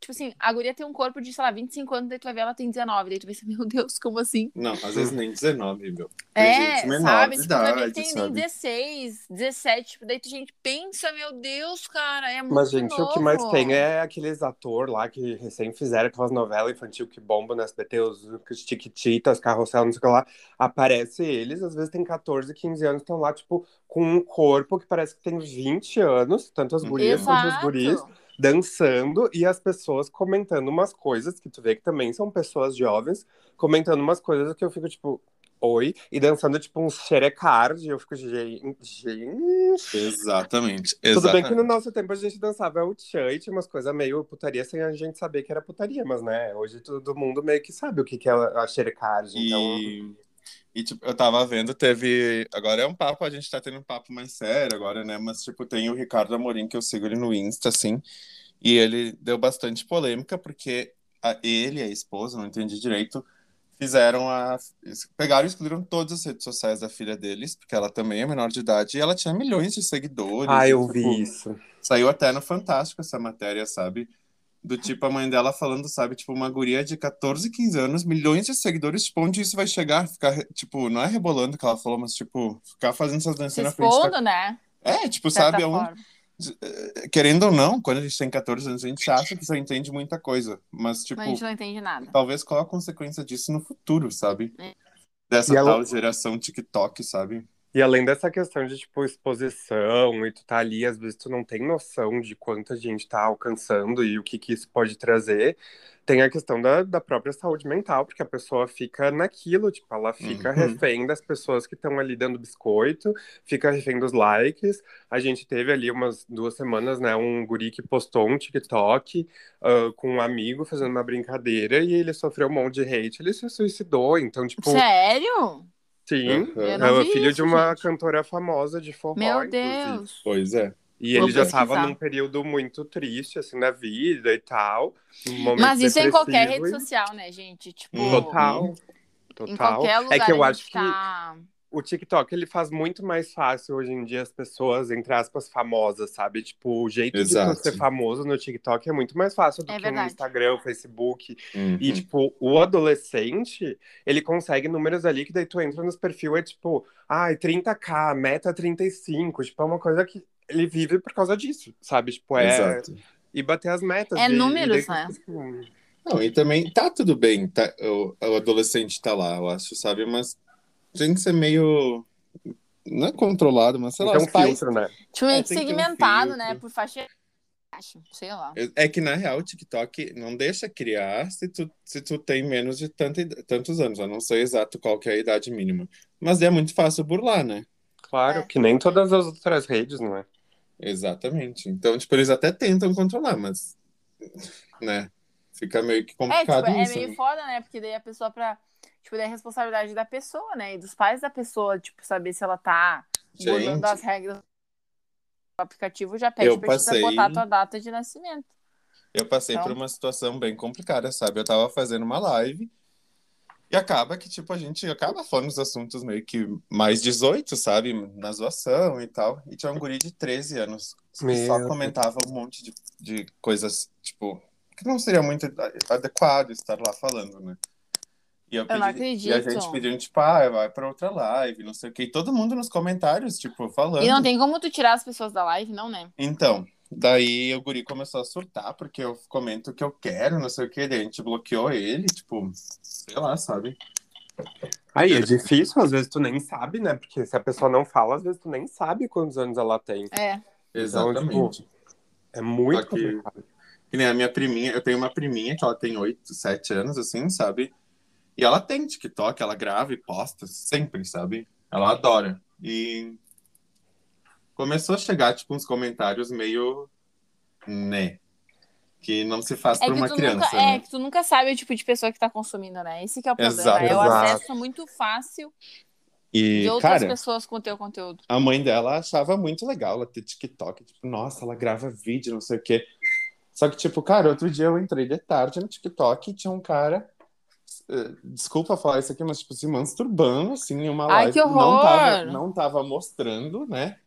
tipo assim, a guria tem um corpo de, sei lá, 25 anos, daí tu vai ver ela tem 19. Daí tu vai pensar, <laughs> meu Deus, como assim? Não, às vezes nem 19, meu. Tem É, gente menor sabe? Tipo, idade, tem nem sabe? 16, 17. Tipo, daí tu, gente, pensa, meu Deus, cara, é muito Mas, gente, o que mais novo. tem é aqueles atores lá que recém fizeram aquelas novelas infantil que bombam no SBT, os, Chiquititas, Carrossel, não sei o que lá. Aparece eles, às vezes tem 14, 15 anos, estão lá, tipo, com um corpo que parece que tem 20 anos, tanto as gurias quanto os guris, Exato. Dançando e as pessoas comentando umas coisas que tu vê que também são pessoas jovens, comentando umas coisas que eu fico, tipo, oi, e dançando, tipo, uns xerecard, e eu fico, gente, gente... Exatamente. Tudo bem que no exatamente. nosso tempo a gente dançava o tchan e tinha umas coisas meio putaria sem a gente saber que era putaria, mas né, hoje todo mundo meio que sabe o que, que é a xerecard, então... E, e, tipo, eu tava vendo, teve. Agora é um papo, a gente tá tendo um papo mais sério agora, né? Mas, tipo, tem o Ricardo Amorim, que eu sigo ele no Insta, assim. E ele deu bastante polêmica, porque a, ele e a esposa, não entendi direito, fizeram a. Pegaram e excluíram todas as redes sociais da filha deles, porque ela também é menor de idade, e ela tinha milhões de seguidores. Ah, eu tipo, vi isso. Saiu até no Fantástico essa matéria, sabe? Do tipo, a mãe dela falando, sabe? Tipo, uma guria de 14, 15 anos, milhões de seguidores, tipo, onde isso vai chegar? Ficar, tipo, não é rebolando que ela falou, mas, tipo, ficar fazendo essas Se dancinhas na frente expondo, né? É, tipo, sabe? aonde- forma. Querendo ou não, quando a gente tem 14 anos, a gente acha que já entende muita coisa. Mas, tipo, Mas a gente não entende nada. talvez qual a consequência disso no futuro, sabe? É. Dessa E ela- tal geração TikTok, sabe? E além dessa questão de, tipo, exposição e tu tá ali, às vezes tu não tem noção de quanta gente tá alcançando e o que que isso pode trazer, tem a questão da, da própria saúde mental, porque a pessoa fica naquilo, tipo, ela fica Uhum. refém das pessoas que estão ali dando biscoito, fica refém dos likes. A gente teve ali umas duas semanas, né, um guri que postou um TikTok ah, com um amigo fazendo uma brincadeira e ele sofreu um monte de hate, ele se suicidou, então, tipo, Sério? Sim. Uhum. Eu não É filho isso, de uma gente. cantora famosa de forró, Meu inclusive. Deus. Pois é. E Vou ele já estava num período muito triste, assim, na vida e tal. um Mas isso é em qualquer rede social, né, gente? Tipo, Uhum. Total. em Total. qualquer lugar é que eu acho gente que tá... o TikTok ele faz muito mais fácil hoje em dia as pessoas, entre aspas, famosas, sabe? Tipo, o jeito de Exato. tu ser famoso no TikTok é muito mais fácil do É que verdade. no Instagram, Facebook. Uhum. E, tipo, o adolescente, ele consegue números ali que daí tu entra nos perfil, é tipo, ai, 30k, meta 35. Tipo, é uma coisa que ele vive por causa disso, sabe? Tipo, é. Exato. E bater as metas. É números, né? Não, e também tá tudo bem, tá, o, o adolescente tá lá, eu acho, sabe? Mas tem que ser meio. Não é controlado, mas sei lá, Então, os pais. filtro, né? Tipo, meio É, tem ter um segmentado, filtro. né? Por faixa. Sei lá. É que na real o TikTok não deixa criar se tu, se tu tem menos de tanta, id- tantos anos. Eu não sei exato qual que é a idade mínima. Mas é muito fácil burlar, né? Claro, É. que nem todas as outras redes, não é? Exatamente. Então, tipo, eles até tentam controlar, mas. Né? Fica meio que É, tipo, complicado é isso. meio né? foda, né? Porque daí a pessoa pra. Tipo, daí é responsabilidade da pessoa, né? E dos pais da pessoa, tipo, saber se ela tá Gente, as regras do aplicativo já pede Eu pra passei- botar a tua data de nascimento. Eu passei Então- por uma situação bem complicada, sabe? Eu tava fazendo uma live e acaba que, tipo, a gente acaba falando dos assuntos meio que mais 18, sabe? Na zoação e tal. E tinha um guri de 13 anos que Meu só comentava um monte de, de coisas, tipo, que não seria muito adequado estar lá falando, né? E, eu Eu não pedi- e a acredito. gente pedindo, tipo, ah, vai pra outra live, não sei o quê. E todo mundo nos comentários, tipo, falando. E não tem como tu tirar as pessoas da live, não, né? Então, daí o guri começou a surtar, porque eu comento o que eu quero, não sei o que, daí a gente bloqueou ele, tipo, sei lá, sabe? Aí é difícil, às vezes tu nem sabe, né? Porque se a pessoa não fala, às vezes tu nem sabe quantos anos ela tem. É. Exatamente. É muito Aqui. complicado. Que nem a minha priminha, eu tenho uma priminha que ela tem 8, 7 anos, assim, sabe? E ela tem TikTok, ela grava e posta sempre, sabe? Ela adora. E começou a chegar, tipo, uns comentários meio, né? Que não se faz É pra que, uma criança, nunca, né? é que tu nunca sabe o tipo de pessoa que tá consumindo, né? Esse que é o problema. Exato. é o acesso muito fácil E, De outras cara, pessoas com o teu conteúdo. a mãe dela achava muito legal ela ter TikTok. Tipo, nossa, ela grava vídeo, não sei o quê. Só que, tipo, cara, outro dia eu entrei de tarde no TikTok e tinha um cara. Eh, Desculpa falar isso aqui, mas, tipo, se masturbando, assim, em uma Ai, live. que Não tava, horror! não tava mostrando, né?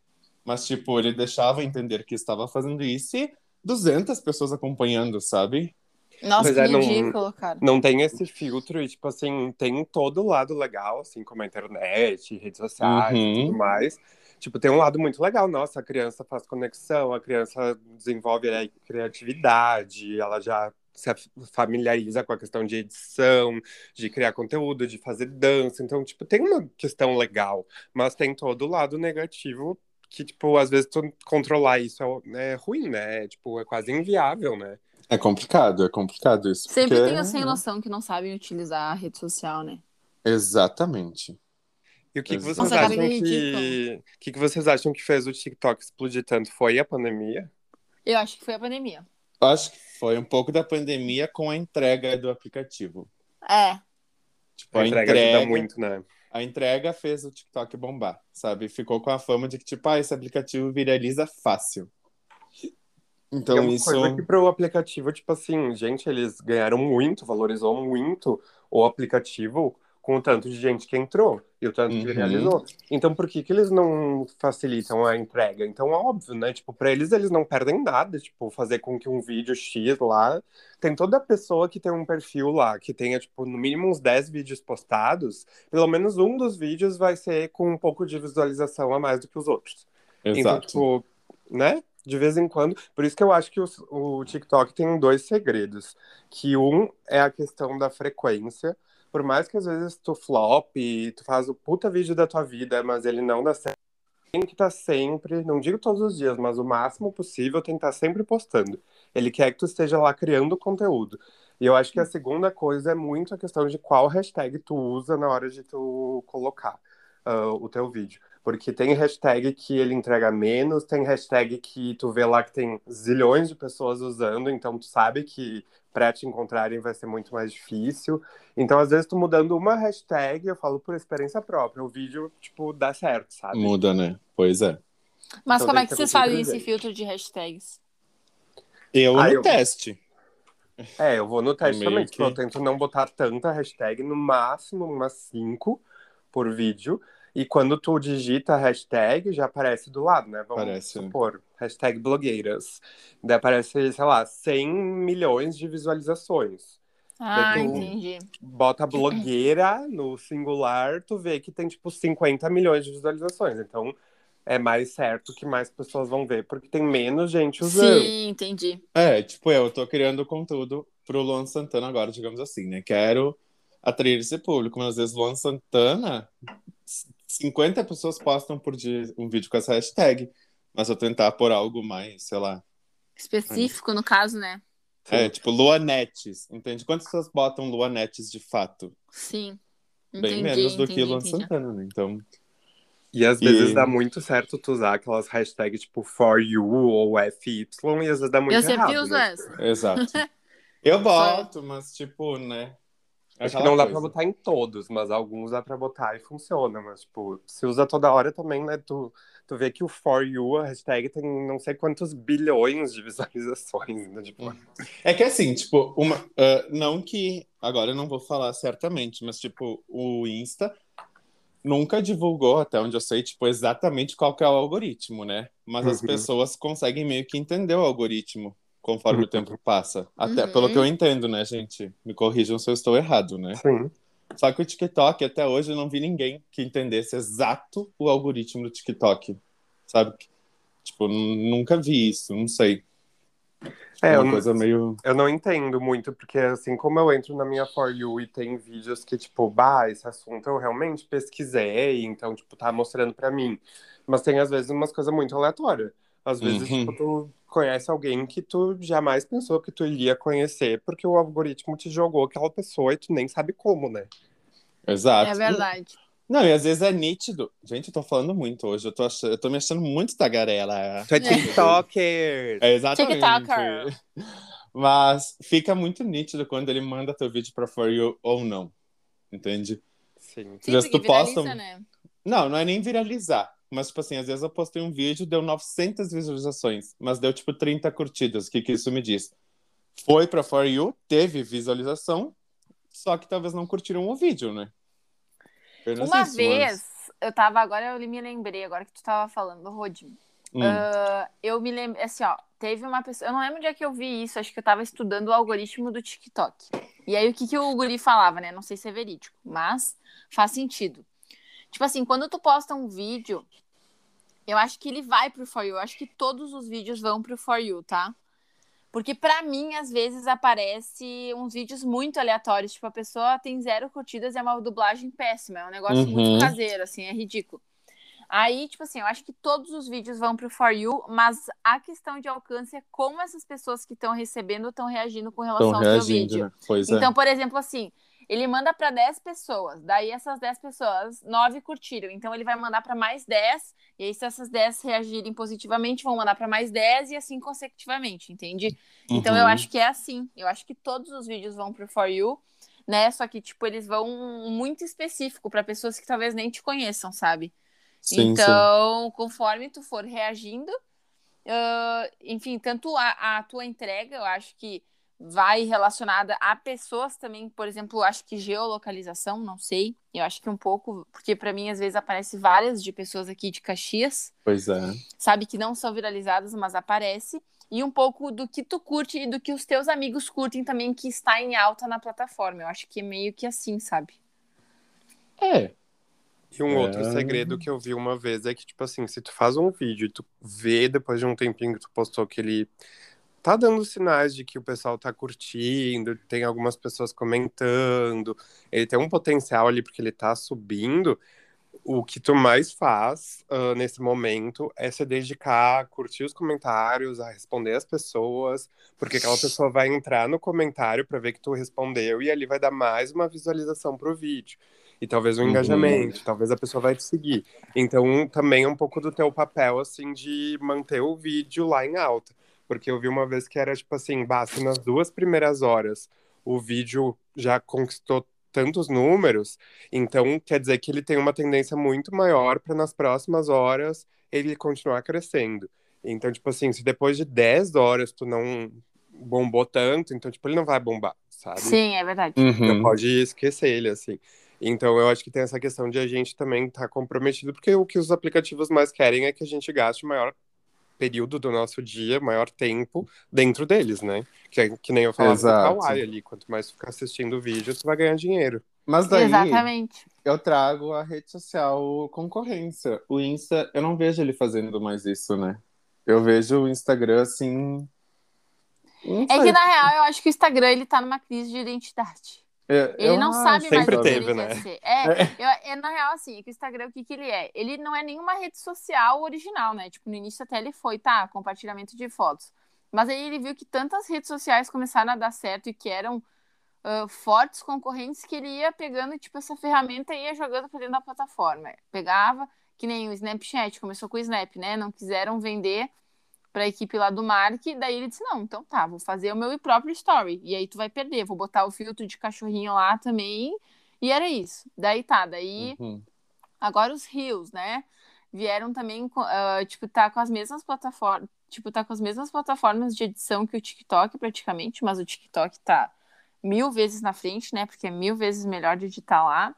Mas, tipo, ele deixava entender que estava fazendo isso e 200 pessoas acompanhando, sabe? Nossa, Pois que é, não- ridículo, cara. Não tem esse filtro e, tipo assim, tem todo o lado legal, assim, como a internet, redes sociais Uhum. e tudo mais. Tipo, tem um lado muito legal. Nossa, a criança faz conexão, a criança desenvolve aí, criatividade, ela já se familiariza com a questão de edição, de criar conteúdo, de fazer dança. Então, tipo, tem uma questão legal, mas tem todo o lado negativo que, tipo, às vezes tu controlar isso é, é ruim, né? Tipo, é quase inviável, né? É complicado, é complicado isso. Sempre porque- tem os sem noção que não sabem utilizar a rede social, né? Exatamente. E o que, que vocês Nossa, acham que que. O que, que vocês acham que fez o TikTok explodir tanto? Foi a pandemia? Eu acho que foi a pandemia. Eu acho que foi um pouco da pandemia com a entrega do aplicativo. É. Tipo, A entrega ajuda muito, né? A entrega fez o TikTok bombar, sabe? Ficou com a fama de que, tipo, ah, esse aplicativo viraliza fácil. Então, é uma isso. coisa que pro aplicativo, tipo assim, gente, eles ganharam muito, valorizou muito o aplicativo com o tanto de gente que entrou e o tanto que Uhum. realizou. Então, por que que eles não facilitam a entrega? Então, óbvio, né? Tipo, pra eles, eles não perdem nada. Tipo, fazer com que um vídeo X lá... Tem toda pessoa que tem um perfil lá, que tenha, tipo, no mínimo uns 10 vídeos postados, pelo menos um dos vídeos vai ser com um pouco de visualização a mais do que os outros. Então, Exato. tipo, né? De vez em quando. Por isso que eu acho que o, o TikTok tem dois segredos. Que um é a questão da frequência. Por mais que às vezes tu flop, tu faz o puta vídeo da tua vida, mas ele não dá certo. Tem que estar sempre, não digo todos os dias, mas o máximo possível tem que estar sempre postando. Ele quer que tu esteja lá criando conteúdo. E eu acho que a segunda coisa é muito a questão de qual hashtag tu usa na hora de tu colocar ah, o teu vídeo. Porque tem hashtag que ele entrega menos, tem hashtag que tu vê lá que tem zilhões de pessoas usando, então tu sabe que para te encontrarem vai ser muito mais difícil. Então, às vezes, tu mudando uma hashtag, eu falo por experiência própria, o vídeo, tipo, dá certo, sabe? Muda, né? Pois é. Mas Então como é que que vocês fazem esse filtro de hashtags? Eu Ah, no eu- teste. É, eu vou no teste Meio também. Tipo, que- eu tento não botar tanta hashtag, no máximo umas cinco por vídeo. E quando tu digita a hashtag, já aparece do lado, né? Vamos Aparece. supor, hashtag blogueiras. Daí aparece, sei lá, 100 milhões de visualizações. Ah, entendi. Bota <clears throat> blogueira no singular, tu vê que tem, tipo, 50 milhões de visualizações. Então, é mais certo que mais pessoas vão ver, porque tem menos gente usando. Sim, entendi. É, tipo, eu tô criando conteúdo pro Luan Santana agora, digamos assim, né? Quero atrair esse público, mas às vezes Luan Santana, 50 pessoas postam por dia um vídeo com essa hashtag. Mas eu tentar pôr algo mais, sei lá. Específico, no caso, né? É, tipo, Luanetes, entende? Quantas pessoas botam Luanetes de fato? Sim. Bem Entendi, menos do que Luan. Santana, né? Então, E às E- vezes dá muito certo tu usar aquelas hashtags tipo for you ou FY, e às vezes dá muito Eu sempre errado, uso né? essa. exato. <laughs> Eu boto, mas tipo, né? Acho que não dá coisa. pra botar em todos, mas alguns dá pra botar e funciona. Mas, tipo, se usa toda hora também, né? Tu, tu vê que o For You, a hashtag, tem não sei quantos bilhões de <laughs> visualizações. Né? Tipo, É que assim, tipo, uma, ah, não que. Agora eu não vou falar certamente, mas tipo, o Insta nunca divulgou, até onde eu sei, tipo, exatamente qual que é o algoritmo, né? Mas as Uhum. pessoas conseguem meio que entender o algoritmo conforme Uhum. o tempo passa. Até Uhum. pelo que eu entendo, né, gente? Me corrijam se eu estou errado, né? sim. Só que o TikTok, até hoje, eu não vi ninguém que entendesse exato o algoritmo do TikTok. Sabe? Tipo, nunca vi isso, não sei. É, É eu uma coisa meio. Eu não entendo muito, porque assim como eu entro na minha For You e tem vídeos que, tipo, bah, esse assunto eu realmente pesquisei, então, tipo, tá mostrando pra mim. Mas tem, às vezes, umas coisas muito aleatórias. Às vezes, Uhum. tipo, tu conhece alguém que tu jamais pensou que tu iria conhecer, porque o algoritmo te jogou aquela pessoa e tu nem sabe como, né? Exato. É verdade. Não, e às vezes é nítido. Gente, eu tô falando muito hoje. Eu tô, ach... eu tô me achando muito tagarela. Tu é. TikToker! É exatamente. TikToker. Mas fica muito nítido quando ele manda teu vídeo pra For You ou não. Entende? Sim. Sim, tu posta viraliza, né? Não, não é nem viralizar. Mas, tipo assim, às vezes eu postei um vídeo, deu 900 visualizações, mas deu, tipo, 30 curtidas. O que, que isso me diz? Foi pra For You, teve visualização, só que talvez não curtiram o vídeo, né? Uma isso, vez, mas- eu tava, agora eu me lembrei, agora que tu tava falando, Rodin. Hum. Ah, eu me lembro, assim, ó, teve uma pessoa, eu não lembro onde é que eu vi isso, acho que eu tava estudando o algoritmo do TikTok. E aí o que que o guri falava, né? Não sei se é verídico, mas faz sentido. Tipo assim, quando tu posta um vídeo, eu acho que ele vai pro For You, eu acho que todos os vídeos vão pro For You, tá? Porque pra mim, às vezes, aparece uns vídeos muito aleatórios, tipo, a pessoa tem zero curtidas e é uma dublagem péssima, é um negócio Uhum. muito caseiro, assim, é ridículo. Aí, tipo assim, eu acho que todos os vídeos vão pro For You, mas a questão de alcance é como essas pessoas que estão recebendo estão reagindo com relação ao seu vídeo. né? Pois é. Então, por exemplo, assim, ele manda para 10 pessoas, daí essas 10 pessoas, 9 curtiram. Então, ele vai mandar para mais 10, e aí, se essas 10 reagirem positivamente, vão mandar para mais 10 e assim consecutivamente, entende? Então, eu Uhum. acho que é assim. Eu acho que todos os vídeos vão pro For You, né? Só que, tipo, eles vão muito específico para pessoas que talvez nem te conheçam, sabe? Sim, sim. então, conforme tu for reagindo, ah, enfim, tanto a, a tua entrega, eu acho que vai relacionada a pessoas também, por exemplo, acho que geolocalização, não sei, eu acho que um pouco, porque para mim às vezes aparece várias de pessoas aqui de Caxias, Pois é. sabe que não são viralizadas, mas aparece, e um pouco do que tu curte e do que os teus amigos curtem também que está em alta na plataforma. Eu acho que é meio que assim, sabe? É. E um É. outro segredo que eu vi uma vez é que, tipo assim, se tu faz um vídeo e tu vê depois de um tempinho que tu postou que ele tá dando sinais de que o pessoal tá curtindo, tem algumas pessoas comentando, ele tem um potencial ali porque ele tá subindo, o que tu mais faz ah, nesse momento é se dedicar a curtir os comentários, a responder as pessoas, porque aquela pessoa vai entrar no comentário para ver que tu respondeu e ali vai dar mais uma visualização pro vídeo. E talvez um Uhum. engajamento, talvez a pessoa vai te seguir. Então, também é um pouco do teu papel, assim, de manter o vídeo lá em alta. Porque eu vi uma vez que era, tipo assim, basta nas duas primeiras horas o vídeo já conquistou tantos números, então quer dizer que ele tem uma tendência muito maior para nas próximas horas ele continuar crescendo. Então, tipo assim, se depois de 10 horas tu não bombou tanto, então, tipo, ele não vai bombar, sabe? Sim, é verdade. Você Uhum. pode esquecer ele, assim. Então, eu acho que tem essa questão de a gente também estar comprometido, porque o que os aplicativos mais querem é que a gente gaste o maior período do nosso dia, maior tempo dentro deles, né? Que, é- que nem eu falava Exato. do Kawaii ali, quanto mais ficar assistindo vídeo, tu vai ganhar dinheiro. Mas daí Exatamente. eu trago a rede social concorrência. O Insta, eu não vejo ele fazendo mais isso, né? Eu vejo o Instagram assim. É que, na real, eu acho que o Instagram, ele tá numa crise de identidade. É, Ele não acho, sabe mais o que teve, ele né? quer ser. É, eu- é, na real, assim, é que o Instagram, o que, que ele é? Ele não é nenhuma rede social original, né? Tipo, no início até ele foi, tá, compartilhamento de fotos. Mas aí ele viu que tantas redes sociais começaram a dar certo e que eram ah, fortes concorrentes que ele ia pegando, tipo, essa ferramenta e ia jogando pra dentro da plataforma. Pegava, que nem o Snapchat, começou com o Snap, né? Não quiseram vender pra equipe lá do Mark, daí ele disse, não, então tá, vou fazer o meu próprio story, e aí tu vai perder, vou botar o filtro de cachorrinho lá também, e era isso. Daí tá, daí Uhum. agora os Reels, né, vieram também, ah, tipo, tá com as mesmas plataformas, tipo, tá com as mesmas plataformas de edição que o TikTok praticamente, mas o TikTok tá mil vezes na frente, né, porque é mil vezes melhor de editar lá.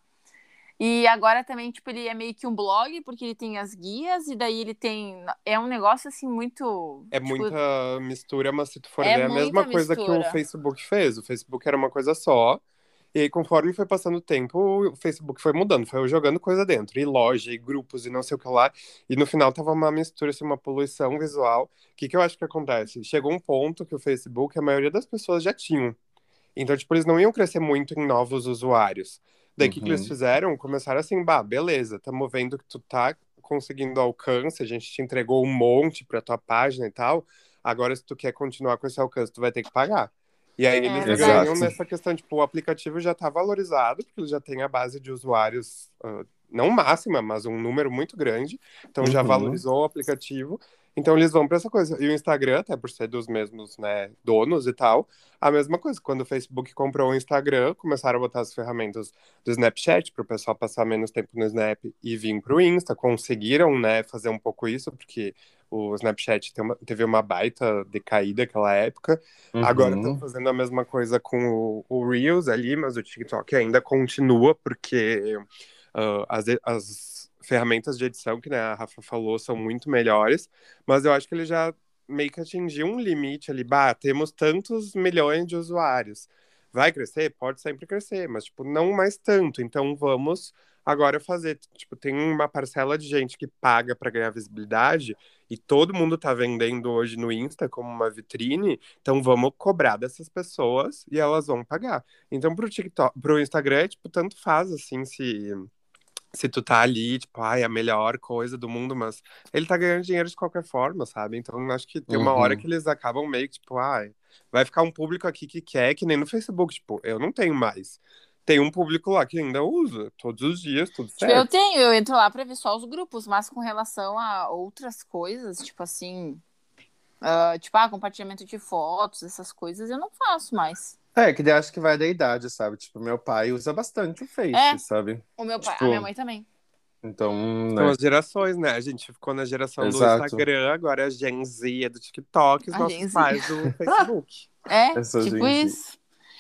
E agora também, tipo, ele é meio que um blog, porque ele tem as guias, e daí ele tem. É um negócio assim muito. É tipo, muita mistura, mas se tu for É ver, é a mesma muita coisa que o mistura. Facebook fez. O Facebook era uma coisa só. E aí, conforme foi passando o tempo, o Facebook foi mudando, foi jogando coisa dentro, e loja, e grupos, e não sei o que lá. E no final tava uma mistura, assim, uma poluição visual. O que, que eu acho que acontece? Chegou um ponto que o Facebook, a maioria das pessoas já tinham. Então, tipo, eles não iam crescer muito em novos usuários. Daí, o que, que eles Uhum. fizeram? Começaram assim, bah, beleza, estamos vendo que tu tá conseguindo alcance, a gente te entregou um monte pra tua página e tal. Agora, se tu quer continuar com esse alcance, tu vai ter que pagar. E aí É, eles verdade. ganham Exato. nessa questão, tipo, o aplicativo já tá valorizado, porque ele já tem a base de usuários, ah, não máxima, mas um número muito grande. Então já Uhum. valorizou o aplicativo. Então eles vão para essa coisa. E o Instagram, até por ser dos mesmos né, donos e tal, a mesma coisa. Quando o Facebook comprou o Instagram, começaram a botar as ferramentas do Snapchat para o pessoal passar menos tempo no Snap e vir para o Insta. Conseguiram né, fazer um pouco isso, porque o Snapchat uma, teve uma baita decaída naquela época. Uhum. Agora estão fazendo a mesma coisa com o, o, Reels ali, mas o TikTok ainda continua, porque uh, as, as ferramentas de edição, que né, a Rafa falou, são muito melhores, mas eu acho que ele já meio que atingiu um limite ali. Bah, temos tantos milhões de usuários. Vai crescer? Pode sempre crescer, mas, tipo, não mais tanto. Então, vamos agora fazer. Tipo, tem uma parcela de gente que paga para ganhar visibilidade e todo mundo tá vendendo hoje no Insta como uma vitrine. Então, vamos cobrar dessas pessoas e elas vão pagar. Então, pro TikTok, pro Instagram, tipo, tanto faz, assim, se se tu tá ali, tipo, ai, a melhor coisa do mundo, mas ele tá ganhando dinheiro de qualquer forma, sabe? Então acho que tem uma uhum. hora que eles acabam meio que, tipo, ai, vai ficar um público aqui que quer, que nem no Facebook, tipo, eu não tenho mais. Tem um público lá que ainda usa todos os dias, tudo certo. Tipo, eu tenho, eu entro lá pra ver só os grupos, mas com relação a outras coisas, tipo assim, uh, tipo, ah, compartilhamento de fotos, essas coisas, eu não faço mais. É, que acho que vai da idade, sabe? Tipo, meu pai usa bastante o Face, é, sabe? O meu pai, tipo, a minha mãe também. Então, né? São as gerações, né? A gente ficou na geração Exato. do Instagram, agora é a Gen Z é do TikTok, os a nossos pais do <laughs> Facebook. É, Essa tipo isso.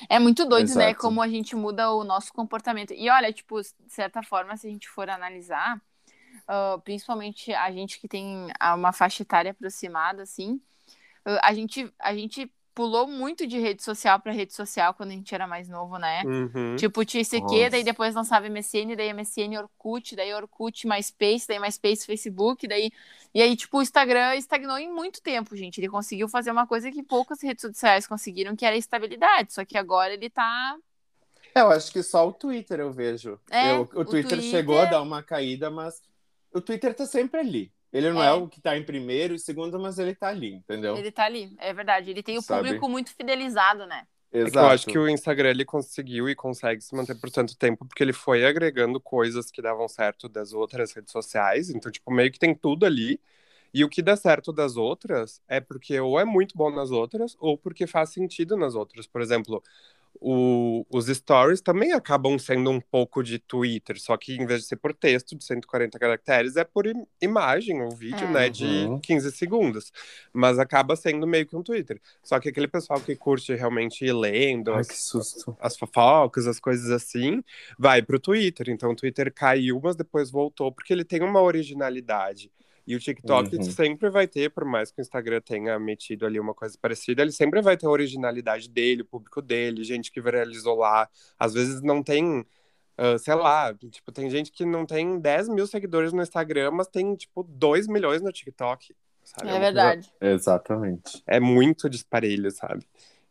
É muito doido, né, Exato. né? Como a gente muda o nosso comportamento. E olha, tipo, de certa forma, se a gente for analisar, uh, principalmente a gente que tem uma faixa etária aproximada, assim, uh, a, gente, a gente pulou muito de rede social para rede social quando a gente era mais novo, né? Uhum. Tipo, tinha ICQ, daí depois lançava MSN, daí MSN Orkut, daí Orkut, MySpace, daí MySpace Facebook, daí... E aí, tipo, o Instagram estagnou em muito tempo, gente. Ele conseguiu fazer uma coisa que poucas redes sociais conseguiram, que era estabilidade. Só que agora ele tá... É, eu acho que só o Twitter eu vejo. É, eu, o, o Twitter, Twitter chegou a dar uma caída, mas o Twitter tá sempre ali. Ele não é, é o que está em primeiro e segundo, mas ele está ali, entendeu? Ele está ali, é verdade. Ele tem o Sabe? público muito fidelizado, né? Exato. É eu acho que o Instagram ele conseguiu e consegue se manter por tanto tempo porque ele foi agregando coisas que davam certo das outras redes sociais. Então, tipo, meio que tem tudo ali. E o que dá certo das outras é porque ou é muito bom nas outras ou porque faz sentido nas outras. Por exemplo, o, os stories também acabam sendo um pouco de Twitter, só que em vez de ser por texto de 140 caracteres, é por im imagem ou vídeo, né, de 15 uhum. segundos. Mas acaba sendo meio que um Twitter. Só que aquele pessoal que curte realmente ir lendo Ai, as, as fofocas, as coisas assim, vai pro Twitter. Então o Twitter caiu, mas depois voltou, porque ele tem uma originalidade. E o TikTok uhum. sempre vai ter, por mais que o Instagram tenha metido ali uma coisa parecida, ele sempre vai ter a originalidade dele, o público dele, gente que viralizou lá. Às vezes não tem, uh, sei lá, tipo, tem gente que não tem 10 mil seguidores no Instagram, mas tem, tipo, 2 milhões no TikTok. Sabe? É, é verdade. Coisa... Exatamente. É muito disparelho, sabe?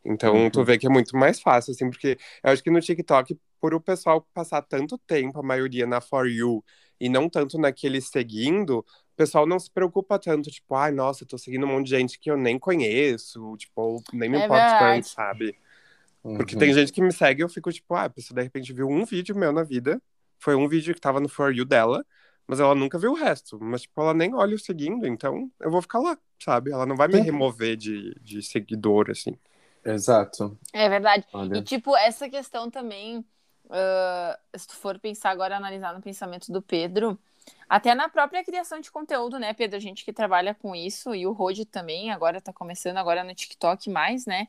Então, uhum. tu vê que é muito mais fácil, assim, porque eu acho que no TikTok, por o pessoal passar tanto tempo, a maioria na For You, e não tanto naquele seguindo, o pessoal não se preocupa tanto, tipo, ai, nossa, tô seguindo um monte de gente que eu nem conheço, tipo, nem me é importo verdade. tanto, sabe? Uhum. Porque tem gente que me segue e eu fico, tipo, ah, a pessoa de repente viu um vídeo meu na vida, foi um vídeo que tava no For You dela, mas ela nunca viu o resto. Mas, tipo, ela nem olha o seguindo, então eu vou ficar lá, sabe? Ela não vai me remover de, de seguidor, assim. Exato. É verdade. Olha. E, tipo, essa questão também, uh, se tu for pensar agora, analisar no pensamento do Pedro, até na própria criação de conteúdo, né, Pedro? A gente que trabalha com isso, e o Rode também, agora tá começando agora no TikTok mais, né?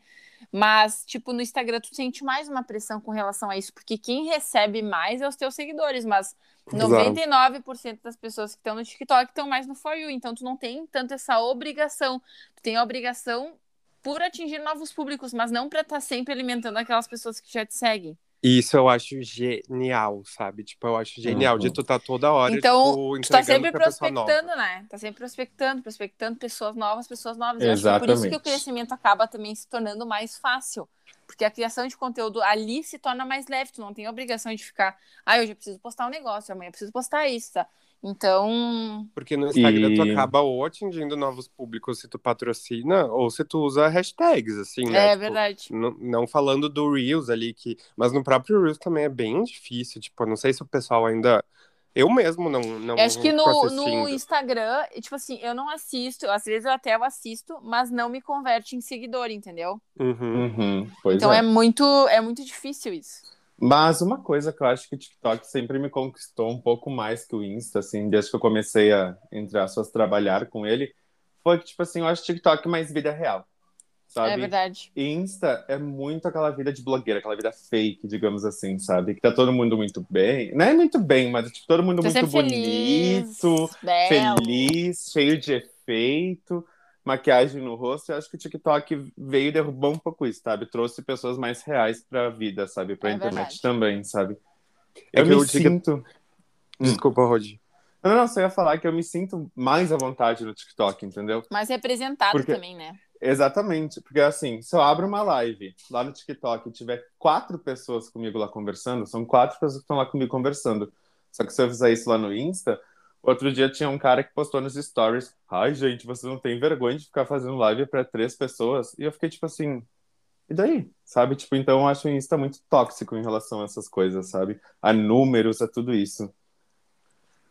Mas, tipo, no Instagram tu sente mais uma pressão com relação a isso, porque quem recebe mais é os teus seguidores, mas 99% das pessoas que estão no TikTok estão mais no For You, então tu não tem tanto essa obrigação. Tu tem a obrigação por atingir novos públicos, mas não para estar tá sempre alimentando aquelas pessoas que já te seguem. Isso eu acho genial, sabe? Tipo, eu acho genial uhum. de tu tá toda hora, então, tipo, tu tá sempre prospectando, né? Tá sempre prospectando, prospectando pessoas novas, pessoas novas. Eu Exatamente. acho que é por isso que o crescimento acaba também se tornando mais fácil. Porque a criação de conteúdo ali se torna mais leve. Tu não tem a obrigação de ficar, ah, hoje eu preciso postar um negócio, amanhã eu preciso postar isso, tá? Então. Porque no Instagram e... tu acaba ou atingindo novos públicos se tu patrocina, ou se tu usa hashtags, assim, né? É tipo, verdade. Não falando do Reels ali, que. Mas no próprio Reels também é bem difícil. Tipo, não sei se o pessoal ainda Eu mesmo não. não Eu acho que no, no Instagram, tipo assim, eu não assisto, às vezes eu até eu assisto, mas não me converte em seguidor, entendeu? Uhum. Uhum, pois então é. é. muito é muito difícil isso. Mas uma coisa que eu acho que o TikTok sempre me conquistou um pouco mais que o Insta, assim, desde que eu comecei a, entre aspas, trabalhar com ele, foi que, tipo assim, eu acho TikTok mais vida real, sabe? É verdade. Insta é muito aquela vida de blogueira, aquela vida fake, digamos assim, sabe? Que tá todo mundo muito bem. Não é muito bem, mas tipo, todo mundo Tô muito sempre feliz, bonito, belo. feliz, cheio de efeito, maquiagem no rosto. Eu acho que o TikTok veio e derrubou um pouco isso, sabe? Trouxe pessoas mais reais pra vida, sabe? Pra É internet verdade. também, sabe? É eu me Tik- sinto. Desculpa, Rodi. Não, não, só ia falar que eu me sinto mais à vontade no TikTok, entendeu? Mas representado Porque- também, né? Exatamente, porque assim, se eu abro uma live lá no TikTok e tiver quatro pessoas comigo lá conversando, são quatro pessoas que estão lá comigo conversando. Só que se eu fizer isso lá no Insta, outro dia tinha um cara que postou nos stories: Ai, gente, você não tem vergonha de ficar fazendo live para três pessoas? E eu fiquei tipo assim, e daí? Sabe? Tipo, então eu acho o Insta muito tóxico em relação a essas coisas, sabe? A números, a tudo isso.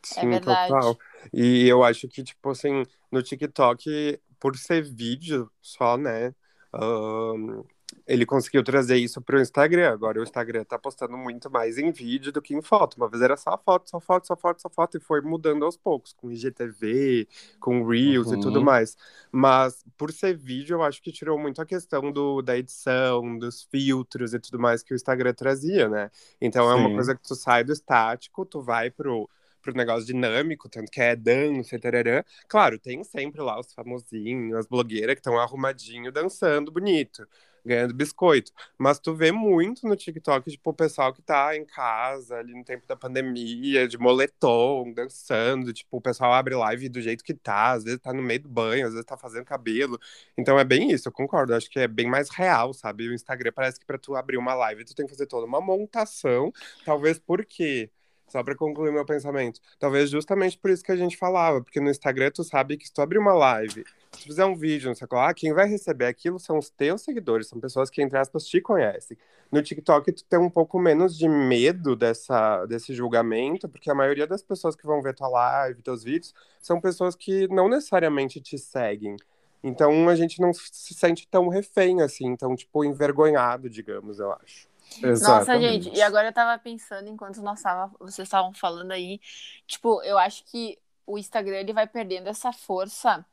Sim, verdade. total. E eu acho que, tipo assim, no TikTok, por ser vídeo só, né? ahn, ele conseguiu trazer isso pro Instagram. Agora o Instagram tá postando muito mais em vídeo do que em foto. Uma vez era só foto, só foto, só foto, só foto, e foi mudando aos poucos, com IGTV, com Reels e Uhum. tudo mais. Mas por ser vídeo, eu acho que tirou muito a questão do, da edição, dos filtros e tudo mais que o Instagram trazia, né? Então é uma Sim. coisa que tu sai do estático, tu vai pro, pro negócio dinâmico, tanto que é dança, tararã. Claro, tem sempre lá os famosinhos, as blogueiras que estão arrumadinho, dançando bonito, ganhando biscoito. Mas tu vê muito no TikTok, tipo, o pessoal que tá em casa, ali no tempo da pandemia, de moletom, dançando, tipo, o pessoal abre live do jeito que tá, às vezes tá no meio do banho, às vezes tá fazendo cabelo. Então é bem isso, eu concordo, acho que é bem mais real, sabe? O Instagram parece que pra tu abrir uma live, tu tem que fazer toda uma montação, talvez porque só para concluir meu pensamento. Talvez justamente por isso que a gente falava, porque no Instagram tu sabe que se tu abrir uma live, se tu fizer um vídeo, não sei lá, quem vai receber aquilo são os teus seguidores, são pessoas que, entre aspas, te conhecem. No TikTok tu tem um pouco menos de medo dessa, desse julgamento, porque a maioria das pessoas que vão ver tua live, teus vídeos, são pessoas que não necessariamente te seguem. Então a gente não se sente tão refém assim, tão, tipo, envergonhado, digamos, eu acho. Nossa, Exatamente. gente, e agora eu tava pensando enquanto nós tava, vocês estavam falando aí, tipo, eu acho que o Instagram ele vai perdendo essa força,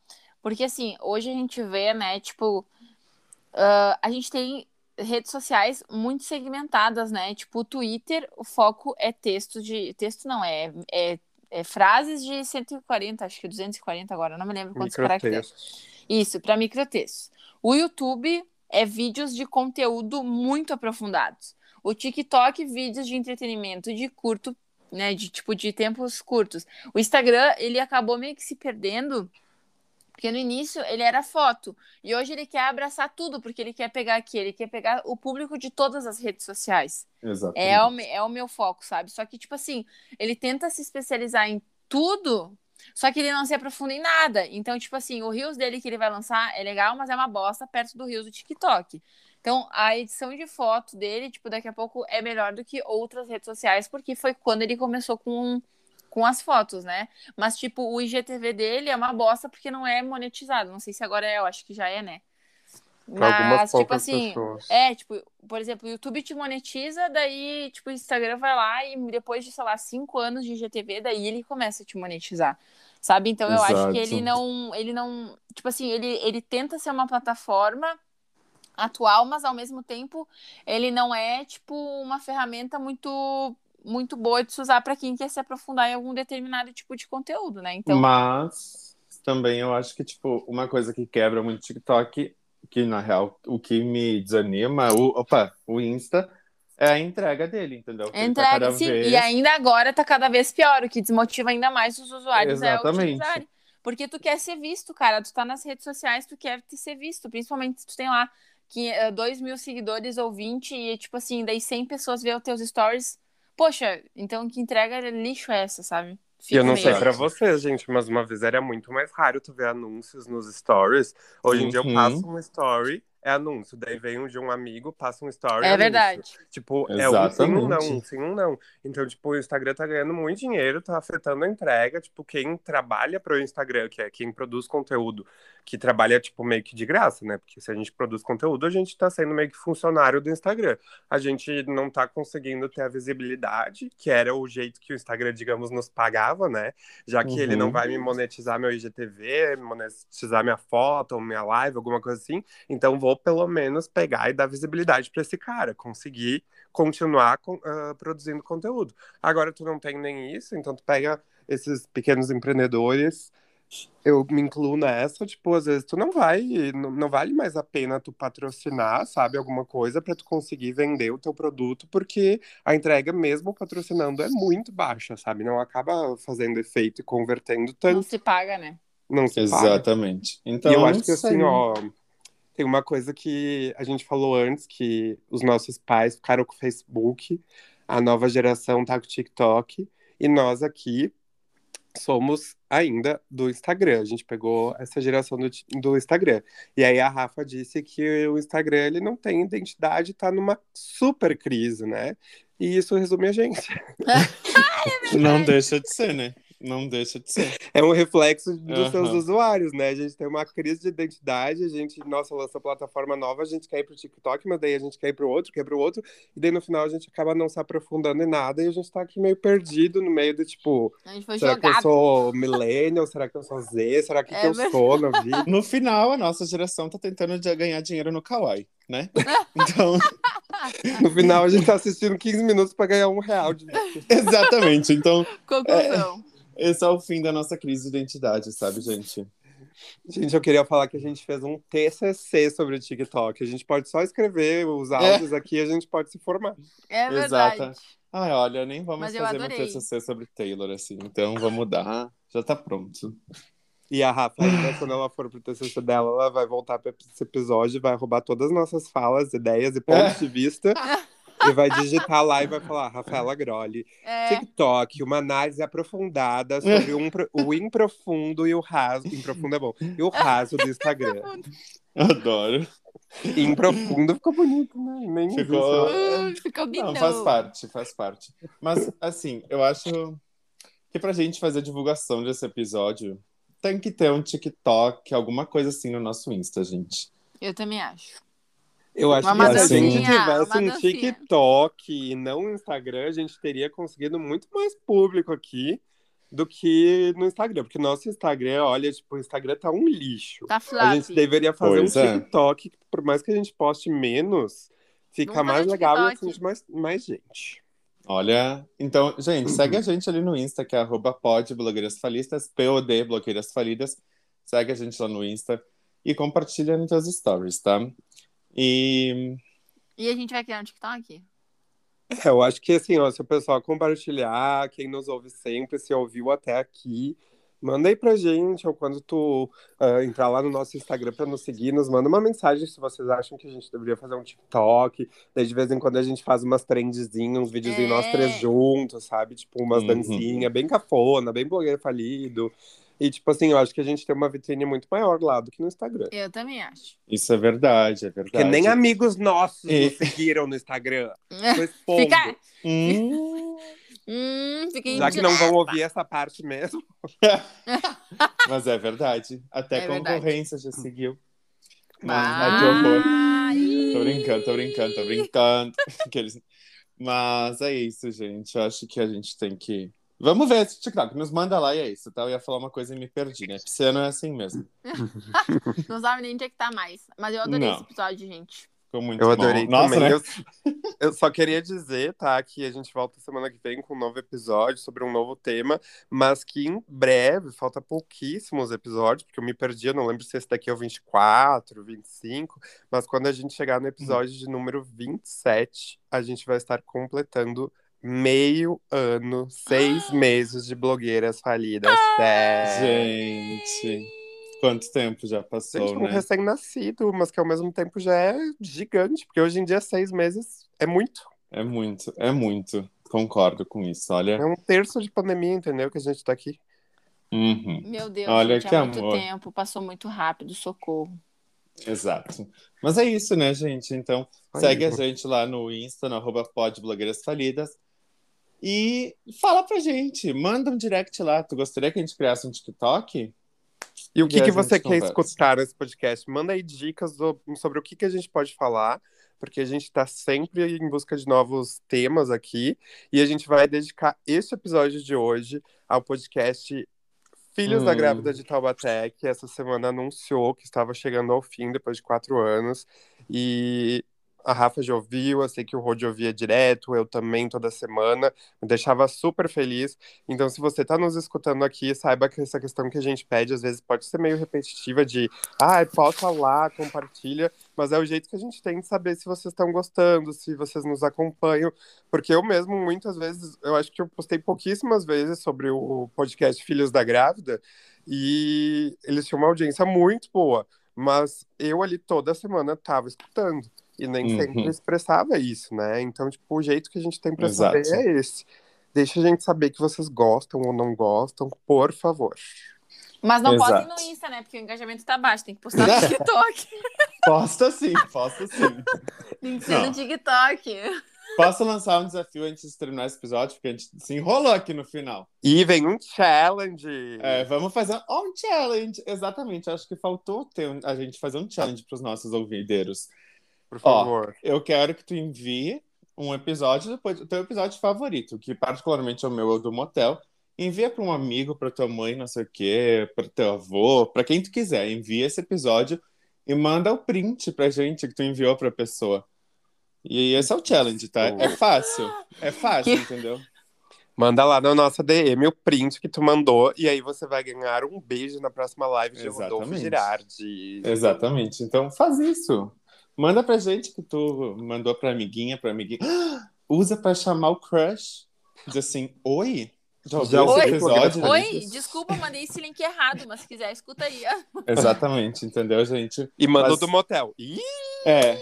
porque assim, hoje a gente vê, né, tipo, ah, a gente tem redes sociais muito segmentadas, né? Tipo, o Twitter, o foco é texto de. Texto não, é, é, é frases de 140, acho que 240 agora, não me lembro quantos caracteres. Isso, para microtextos. O YouTube é vídeos de conteúdo muito aprofundados. O TikTok, vídeos de entretenimento de curto, né, de tipo de tempos curtos. O Instagram, ele acabou meio que se perdendo, porque no início ele era foto, e hoje ele quer abraçar tudo, porque ele quer pegar aqui, ele quer pegar o público de todas as redes sociais. Exatamente. É o, é o meu foco, sabe? Só que, tipo assim, ele tenta se especializar em tudo, só que ele não se aprofunda em nada. Então, tipo assim, o Reels dele que ele vai lançar é legal, mas é uma bosta perto do Reels do TikTok. Então, a edição de foto dele, tipo, daqui a pouco é melhor do que outras redes sociais, porque foi quando ele começou com, com as fotos, né? Mas, tipo, o IGTV dele é uma bosta porque não é monetizado. Não sei se agora é, eu acho que já é, né? Mas, tipo assim, pessoas. é, tipo, por exemplo, o YouTube te monetiza, daí, tipo, o Instagram vai lá e depois de, sei lá, cinco anos de IGTV, daí ele começa a te monetizar, sabe? Então eu acho que Exato. ele não, ele não, tipo assim, ele, ele tenta ser uma plataforma atual, mas ao mesmo tempo ele não é, tipo, uma ferramenta muito muito boa de se usar para quem quer se aprofundar em algum determinado tipo de conteúdo, né? Então, Mas também eu acho que, tipo, uma coisa que quebra muito o TikTok, que na real o que me desanima, o, opa, o Insta, é a entrega dele, entendeu? Que ele tá Entrega, cada sim, vez- e ainda agora tá cada vez pior, o que desmotiva ainda mais os usuários é Exatamente. utilizarem. Porque tu quer ser visto, cara, tu tá nas redes sociais, tu quer te ser visto, principalmente se tu tem lá que, 2 mil seguidores ou 20 e, tipo assim, daí 100 pessoas vê os teus stories. Poxa, então que entrega lixo é essa, sabe? E eu não meio- sei pra vocês, gente, mas uma vez era muito mais raro tu ver anúncios nos stories. Hoje em dia eu Uhum. passo um story é anúncio. Daí vem um de um amigo, passa um story. É anúncio. verdade. Tipo, é um sim, um não, Exatamente. um sim, um não. Então, tipo, o Instagram tá ganhando muito dinheiro, tá afetando a entrega. Tipo, quem trabalha pro Instagram, que é quem produz conteúdo, que trabalha, tipo, meio que de graça, né? Porque se a gente produz conteúdo, a gente tá sendo meio que funcionário do Instagram. A gente não tá conseguindo ter a visibilidade, que era o jeito que o Instagram, digamos, nos pagava, né? Já que ele não Uhum. vai me monetizar meu IGTV, monetizar minha foto, ou minha live, alguma coisa assim. Então, vou pelo menos pegar e dar visibilidade para esse cara, conseguir continuar com- ah, produzindo conteúdo. Agora, tu não tem nem isso, então tu pega esses pequenos empreendedores. Eu me incluo nessa, tipo, às vezes tu não vai, não, não vale mais a pena tu patrocinar, sabe, alguma coisa para tu conseguir vender o teu produto, porque a entrega, mesmo patrocinando, é muito baixa, sabe? Não acaba fazendo efeito e convertendo Não tanto, se paga, né? não se paga. Exatamente. Então, E eu acho que não assim, ó, tem uma coisa que a gente falou antes, que os nossos pais ficaram com o Facebook, a nova geração tá com o TikTok, e nós aqui somos ainda do Instagram. A gente pegou essa geração do, do Instagram. E aí a Rafa disse que o Instagram ele não tem identidade, tá numa super crise, né? E isso resume a gente. <laughs> Não deixa de ser, né? Não deixa de ser. <laughs> É um reflexo dos seus Aham. usuários, né? A gente tem uma crise de identidade, a gente, nossa, lançou plataforma nova, a gente quer ir pro TikTok, mas daí a gente quer ir pro outro, quer ir pro outro, e daí no final a gente acaba não se aprofundando em nada e a gente tá aqui meio perdido no meio do tipo, A gente foi será que eu jogado. sou millennial? Será que eu sou Z? Será que, É que eu verdade. sou na vida? No final, a nossa geração tá tentando ganhar dinheiro no Kawaii, né? <laughs> Então, No final a gente tá assistindo 15 minutos pra ganhar um real de <laughs> exatamente. Então, Conclusão. Esse é o fim da nossa crise de identidade, sabe, gente? Gente, eu queria falar que a gente fez um TCC sobre o TikTok. A gente pode só escrever os áudios aqui e a gente pode se formar. É verdade. Exata. Ai, olha, nem vamos Mas fazer adorei. TCC sobre Taylor, assim. Então, vamos mudar. Já tá pronto. E a Rafa, ainda, quando ela for pro TCC dela, ela vai voltar para esse episódio e vai roubar todas as nossas falas, ideias e pontos de vista. <laughs> e vai digitar lá e vai falar, Rafaela Grolli, É, TikTok, uma análise aprofundada sobre um o improfundo e o raso. Improfundo é bom. E o raso do Instagram. <laughs> Adoro. Improfundo ficou bonito, né? Nem Ficou- hum, ficou Não, faz parte, faz parte. Mas, assim, eu acho que pra gente fazer a divulgação desse episódio, tem que ter um TikTok, alguma coisa assim no nosso Insta, gente. Eu também acho. Eu acho Uma que se a gente tivesse um. TikTok e não um Instagram, a gente teria conseguido muito mais público aqui do que no Instagram. Porque nosso Instagram, olha, tipo, o Instagram tá um lixo. Tá A flop. gente deveria fazer Pois um é. TikTok, por mais que a gente poste menos, fica Vamos mais legal e atinge mais, mais gente. Olha, então, gente, segue a gente ali no Insta, que é arroba pod blogueiras falistas, POD blogueiras falidas. Segue a gente lá no Insta e compartilha nos seus stories, tá? E E a gente vai criar um TikTok? É, eu acho que assim, ó, se o pessoal compartilhar, quem nos ouve sempre, se ouviu até aqui, manda aí pra gente, ou quando tu ah, entrar lá no nosso Instagram pra nos seguir, nos manda uma mensagem se vocês acham que a gente deveria fazer um TikTok. Daí de vez em quando a gente faz umas trendzinhas, uns videozinhos É. nós três juntos, sabe? Tipo, umas Uhum. dancinhas, bem cafona, bem blogueiro falido. E, tipo assim, eu acho que a gente tem uma vitrine muito maior lá do que no Instagram. Eu também acho. isso é verdade, é verdade. Porque nem amigos nossos E- nos seguiram no Instagram. <laughs> Fica. Hum, Hum, fiquei Já que não vão ouvir essa parte mesmo. <laughs> mas é verdade. Até É verdade. concorrência já seguiu. Mas... Ai, que horror. Tô brincando, tô brincando, tô brincando. <laughs> Mas é isso, gente. Eu acho que a gente tem que. Vamos ver esse TikTok. Nos manda lá e é isso, tá? Eu ia falar uma coisa e me perdi, né? Esse ano é assim mesmo. <laughs> Não sabe nem onde é que tá mais. Mas eu adorei Não. esse episódio, gente. Ficou muito Eu bom. adorei Nossa, também. né? Eu, eu só queria dizer, tá, que a gente volta semana que vem com um novo episódio sobre um novo tema, mas que em breve, falta pouquíssimos episódios, porque eu me perdi, eu não lembro se esse daqui é o 24, 25, mas quando a gente chegar no episódio de número 27, a gente vai estar completando meio ano, seis <gasps> meses de blogueiras falidas. Sério. Gente, quanto tempo já Gente, passou, é um né? recém-nascido, mas que ao mesmo tempo já é gigante, porque hoje em dia seis meses é muito. É muito, é muito. Concordo com isso, olha. É um terço de pandemia, entendeu? Que a gente tá aqui. Uhum. Meu Deus, Olha gente, que há muito amor. tempo. Passou muito rápido, socorro. Exato. Mas é isso, né, gente? Então, Aí. segue a gente lá no Insta, no arroba podblogueiras falidas. E fala pra gente, manda um direct lá. Tu gostaria que a gente criasse um TikTok? E o que, E que você quer conversa. escutar nesse podcast? Manda aí dicas do- sobre o que, que a gente pode falar, porque a gente está sempre em busca de novos temas aqui. E a gente vai dedicar este episódio de hoje ao podcast Filhos da Hum. Grávida de Taubaté, que essa semana anunciou que estava chegando ao fim depois de quatro anos. E a Rafa já ouviu, eu sei que o Rod ouvia direto, eu também toda semana, me deixava super feliz. Então, se você está nos escutando aqui, saiba que essa questão que a gente pede às vezes pode ser meio repetitiva de, ah, posta lá, compartilha, mas é o jeito que a gente tem de saber se vocês estão gostando, se vocês nos acompanham, porque eu mesmo, muitas vezes, eu acho que eu postei pouquíssimas vezes sobre o podcast Filhos da Grávida, e eles tinham uma audiência muito boa, mas eu ali toda semana tava escutando. E nem Uhum. sempre expressava isso, né? Então, tipo, o jeito que a gente tem pra Exato. saber é esse. Deixa a gente saber que vocês gostam ou não gostam, por favor. Mas não Exato. postem no Insta, né? Porque o engajamento tá baixo. Tem que postar no <laughs> TikTok. Posta sim, posta sim. Tem que ser Não. no TikTok. Posso lançar um desafio antes de terminar esse episódio? Porque a gente se enrolou aqui no final. E vem um challenge. É, vamos fazer um challenge. Exatamente, acho que faltou ter um- a gente fazer um challenge para os nossos ouvideiros. Por Ó, favor. Eu quero que tu envie um episódio, depois o teu episódio favorito, que particularmente é o meu, é o do motel. Envia para um amigo, para tua mãe, não sei o quê, para teu avô, para quem tu quiser. Envia esse episódio e manda o print pra gente que tu enviou pra pessoa. E esse é o challenge, tá? É fácil. É fácil, Que- entendeu? Manda lá na nossa DM o print que tu mandou, e aí você vai ganhar um beijo na próxima live de Rodolfo Exatamente. Girardi. Exatamente. Então faz isso. Manda pra gente que tu mandou pra amiguinha, pra amiguinha. <gasps> Usa pra chamar o crush. Diz assim, oi? Já ouviu Já esse episódio? Oi, desculpa, mandei esse link errado, mas se quiser, escuta aí. <laughs> Exatamente, entendeu, gente? E manda Mas- do motel. Ih, É.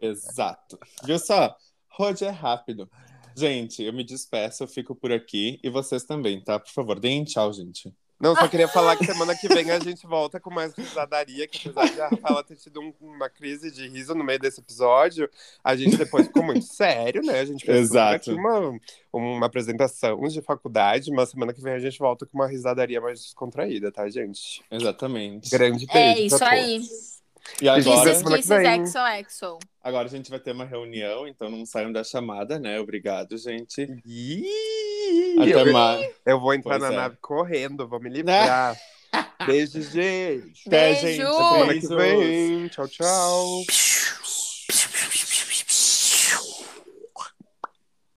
Exato. Viu só? Rod é rápido. Gente, eu me despeço, eu fico por aqui. E vocês também, tá? Por favor, deem tchau, gente. Não, só queria falar que semana que vem a gente volta com mais risadaria, que apesar de a Rafaela ter tido um- uma crise de riso no meio desse episódio, a gente depois ficou muito sério, né? A gente fez Exato. uma, uma apresentação de faculdade, mas semana que vem a gente volta com uma risadaria mais descontraída, tá, gente? Exatamente. Grande beijo. É pra isso todos. aí. E agora, vem. exo, exo. agora a gente vai ter uma reunião, então não saiam da chamada, né? Obrigado, gente. Ih, Até eu, mais. eu vou entrar Pois na é. nave correndo, vou me livrar. Beijo, gente. Até, Beijo. gente. Semana que Beijos. vem. Tchau, tchau.